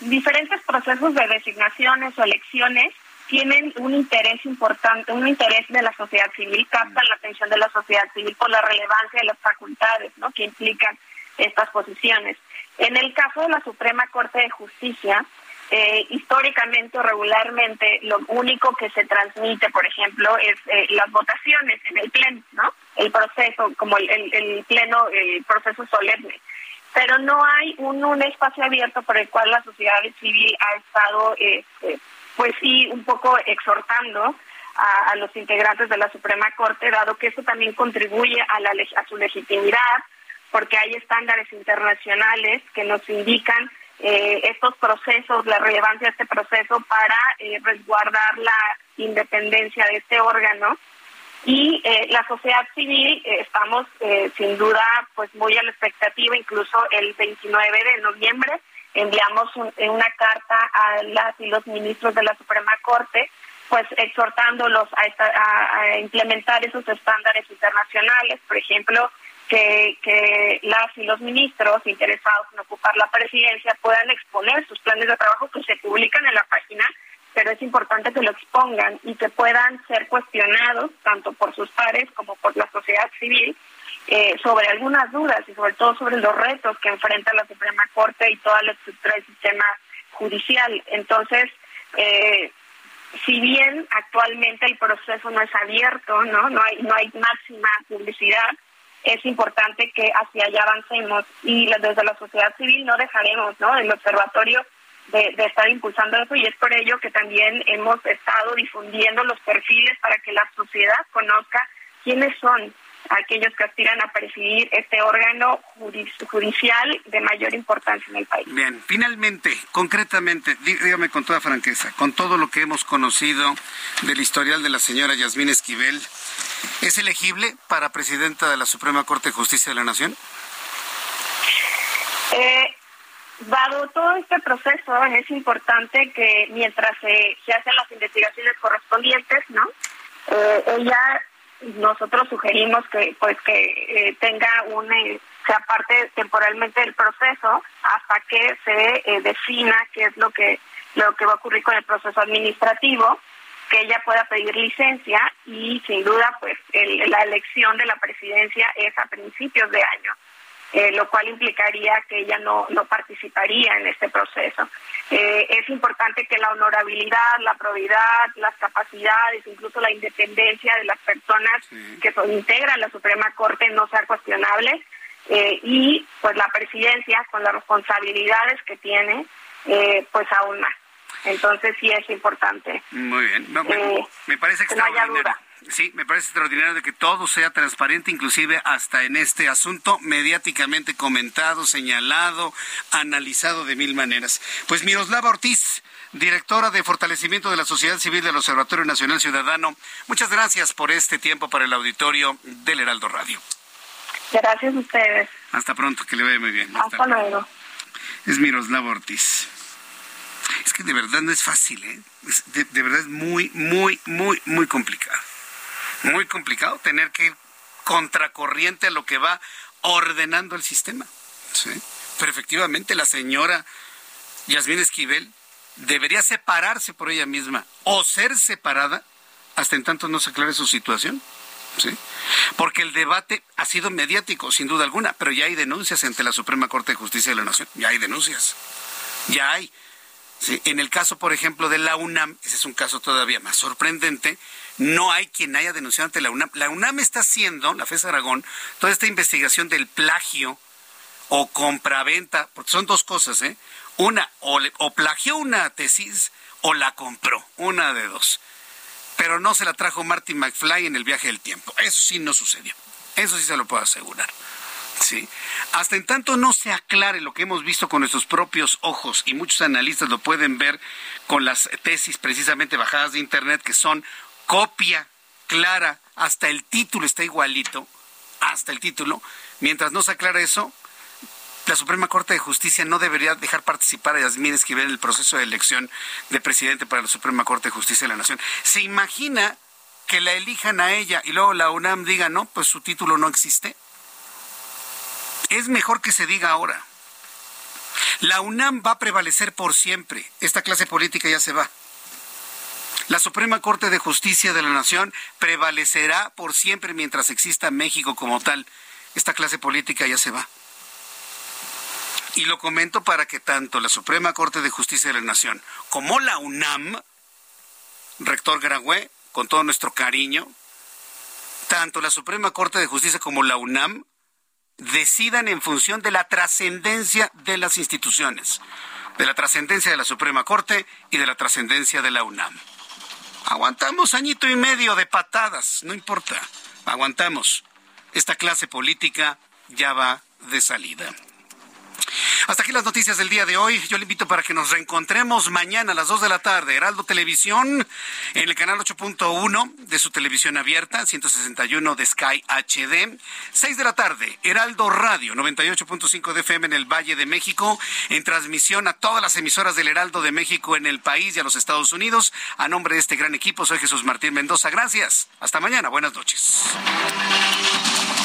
diferentes procesos de designaciones o elecciones tienen un interés importante, un interés de la sociedad civil, captan la atención de la sociedad civil por la relevancia de las facultades ¿no? que implican estas posiciones. En el caso de la Suprema Corte de Justicia, eh, históricamente o regularmente lo único que se transmite, por ejemplo, es eh, las votaciones en el pleno, ¿no? El proceso, como el, el, pleno, el proceso solemne. Pero no hay un, un, espacio abierto por el cual la sociedad civil ha estado, este, pues sí, un poco exhortando a, a, los integrantes de la Suprema Corte, dado que eso también contribuye a, la, a su legitimidad, porque hay estándares internacionales que nos indican eh, estos procesos, la relevancia de este proceso para eh, resguardar la independencia de este órgano. Y eh, la sociedad civil estamos sin duda pues muy a la expectativa, incluso el 29 de noviembre enviamos una carta a las y los ministros de la Suprema Corte pues exhortándolos a, a implementar esos estándares internacionales, por ejemplo, que las y los ministros interesados en ocupar la presidencia puedan exponer sus planes de trabajo que se publican en la página, pero es importante que lo expongan y que puedan ser cuestionados tanto por sus pares como por la sociedad civil eh, sobre algunas dudas y sobre todo sobre los retos que enfrenta la Suprema Corte y toda la estructura del sistema judicial. Entonces, eh, si bien actualmente el proceso no es abierto, no, no hay no hay máxima publicidad, es importante que hacia allá avancemos y desde la sociedad civil no dejaremos, ¿no? El observatorio de, estar impulsando eso y es por ello que también hemos estado difundiendo los perfiles para que la sociedad conozca quiénes son aquellos que aspiran a presidir este órgano judicial de mayor importancia en el país. Bien, finalmente, concretamente, dígame con toda franqueza, con todo lo que hemos conocido del historial de la señora Yasmín Esquivel, ¿Es elegible para presidenta de la Suprema Corte de Justicia de la Nación? Eh, dado todo este proceso, es importante que mientras se, hacen las investigaciones correspondientes, ¿no? ella, nosotros sugerimos que pues que tenga un sea parte temporalmente del proceso hasta que se defina qué es lo que lo que va a ocurrir con el proceso administrativo que ella pueda pedir licencia y sin duda pues la elección de la presidencia es a principios de año. Eh, lo cual implicaría que ella no, no participaría en este proceso. Eh, es importante que la honorabilidad, la probidad, las capacidades, incluso la independencia de las personas que son, integran la Suprema Corte no sea cuestionable eh, y pues la presidencia con las responsabilidades que tiene, pues aún más. Entonces sí es importante. Muy bien. me, parece extraordinario. Sí, me parece extraordinario de que todo sea transparente, inclusive hasta en este asunto mediáticamente comentado, señalado, analizado de mil maneras. Pues Miroslava Ortiz, directora de fortalecimiento de la sociedad civil del Observatorio Nacional Ciudadano, muchas gracias por este tiempo para el auditorio del Heraldo Radio. Gracias a ustedes. Hasta pronto, que le vaya muy bien. Hasta, luego. Es Miroslava Ortiz. Es que de verdad no es fácil, ¿eh? de verdad es muy, muy, muy, muy complicado muy complicado tener que ir contracorriente a lo que va ordenando el sistema. ¿sí? Pero efectivamente la señora Yasmín Esquivel debería separarse por ella misma o ser separada hasta en tanto no se aclare su situación. ¿sí? Porque el debate ha sido mediático, sin duda alguna, pero ya hay denuncias ante la Suprema Corte de Justicia de la Nación, ya hay denuncias, ya hay. En el caso, por ejemplo, de la UNAM, ese es un caso todavía más sorprendente, no hay quien haya denunciado ante la UNAM. La UNAM está haciendo, la FES Aragón, toda esta investigación del plagio o compraventa, porque son dos cosas, ¿eh? Una, o, o plagió una tesis o la compró, una de dos. Pero no se la trajo Martin McFly en el viaje del tiempo. Eso sí no sucedió. Eso sí se lo puedo asegurar. ¿Sí? Hasta en tanto no se aclare lo que hemos visto con nuestros propios ojos, y muchos analistas lo pueden ver con las tesis precisamente bajadas de Internet, que son copia clara, hasta el título está igualito, hasta el título. Mientras no se aclara eso, la Suprema Corte de Justicia no debería dejar participar a Yasmín Esquivel en el proceso de elección de presidente para la Suprema Corte de Justicia de la Nación. ¿Se imagina que la elijan a ella y luego la UNAM diga, no, pues su título no existe? Es mejor que se diga ahora. La UNAM va a prevalecer por siempre. Esta clase política ya se va. La Suprema Corte de Justicia de la Nación prevalecerá por siempre mientras exista México como tal. Esta clase política ya se va. Y lo comento para que tanto la Suprema Corte de Justicia de la Nación como la UNAM, rector Garagüe, con todo nuestro cariño, tanto la Suprema Corte de Justicia como la UNAM decidan en función de la trascendencia de las instituciones, de la trascendencia de la Suprema Corte y de la trascendencia de la UNAM. Aguantamos añito y medio de patadas, no importa. Aguantamos. Esta clase política ya va de salida. Hasta aquí las noticias del día de hoy. Yo le invito para que nos reencontremos mañana a las 2 de la tarde. Heraldo Televisión en el canal 8.1 de su televisión abierta, 161 de Sky HD. 6 de la tarde, Heraldo Radio 98.5 de FM en el Valle de México, en transmisión a todas las emisoras del Heraldo de México en el país y a los Estados Unidos. A nombre de este gran equipo, soy Jesús Martín Mendoza. Gracias. Hasta mañana. Buenas noches.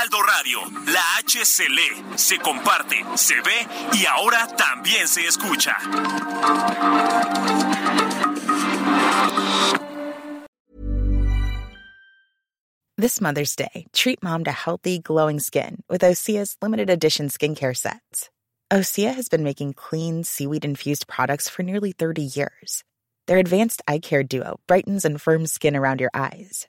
Heraldo Radio, la H se lee, se comparte, se ve y ahora también se escucha. This Mother's Day, treat mom to healthy, glowing skin with Osea's limited edition skincare sets. Osea has been making clean, seaweed infused products for nearly 30 years. Their advanced eye care duo brightens and firms skin around your eyes,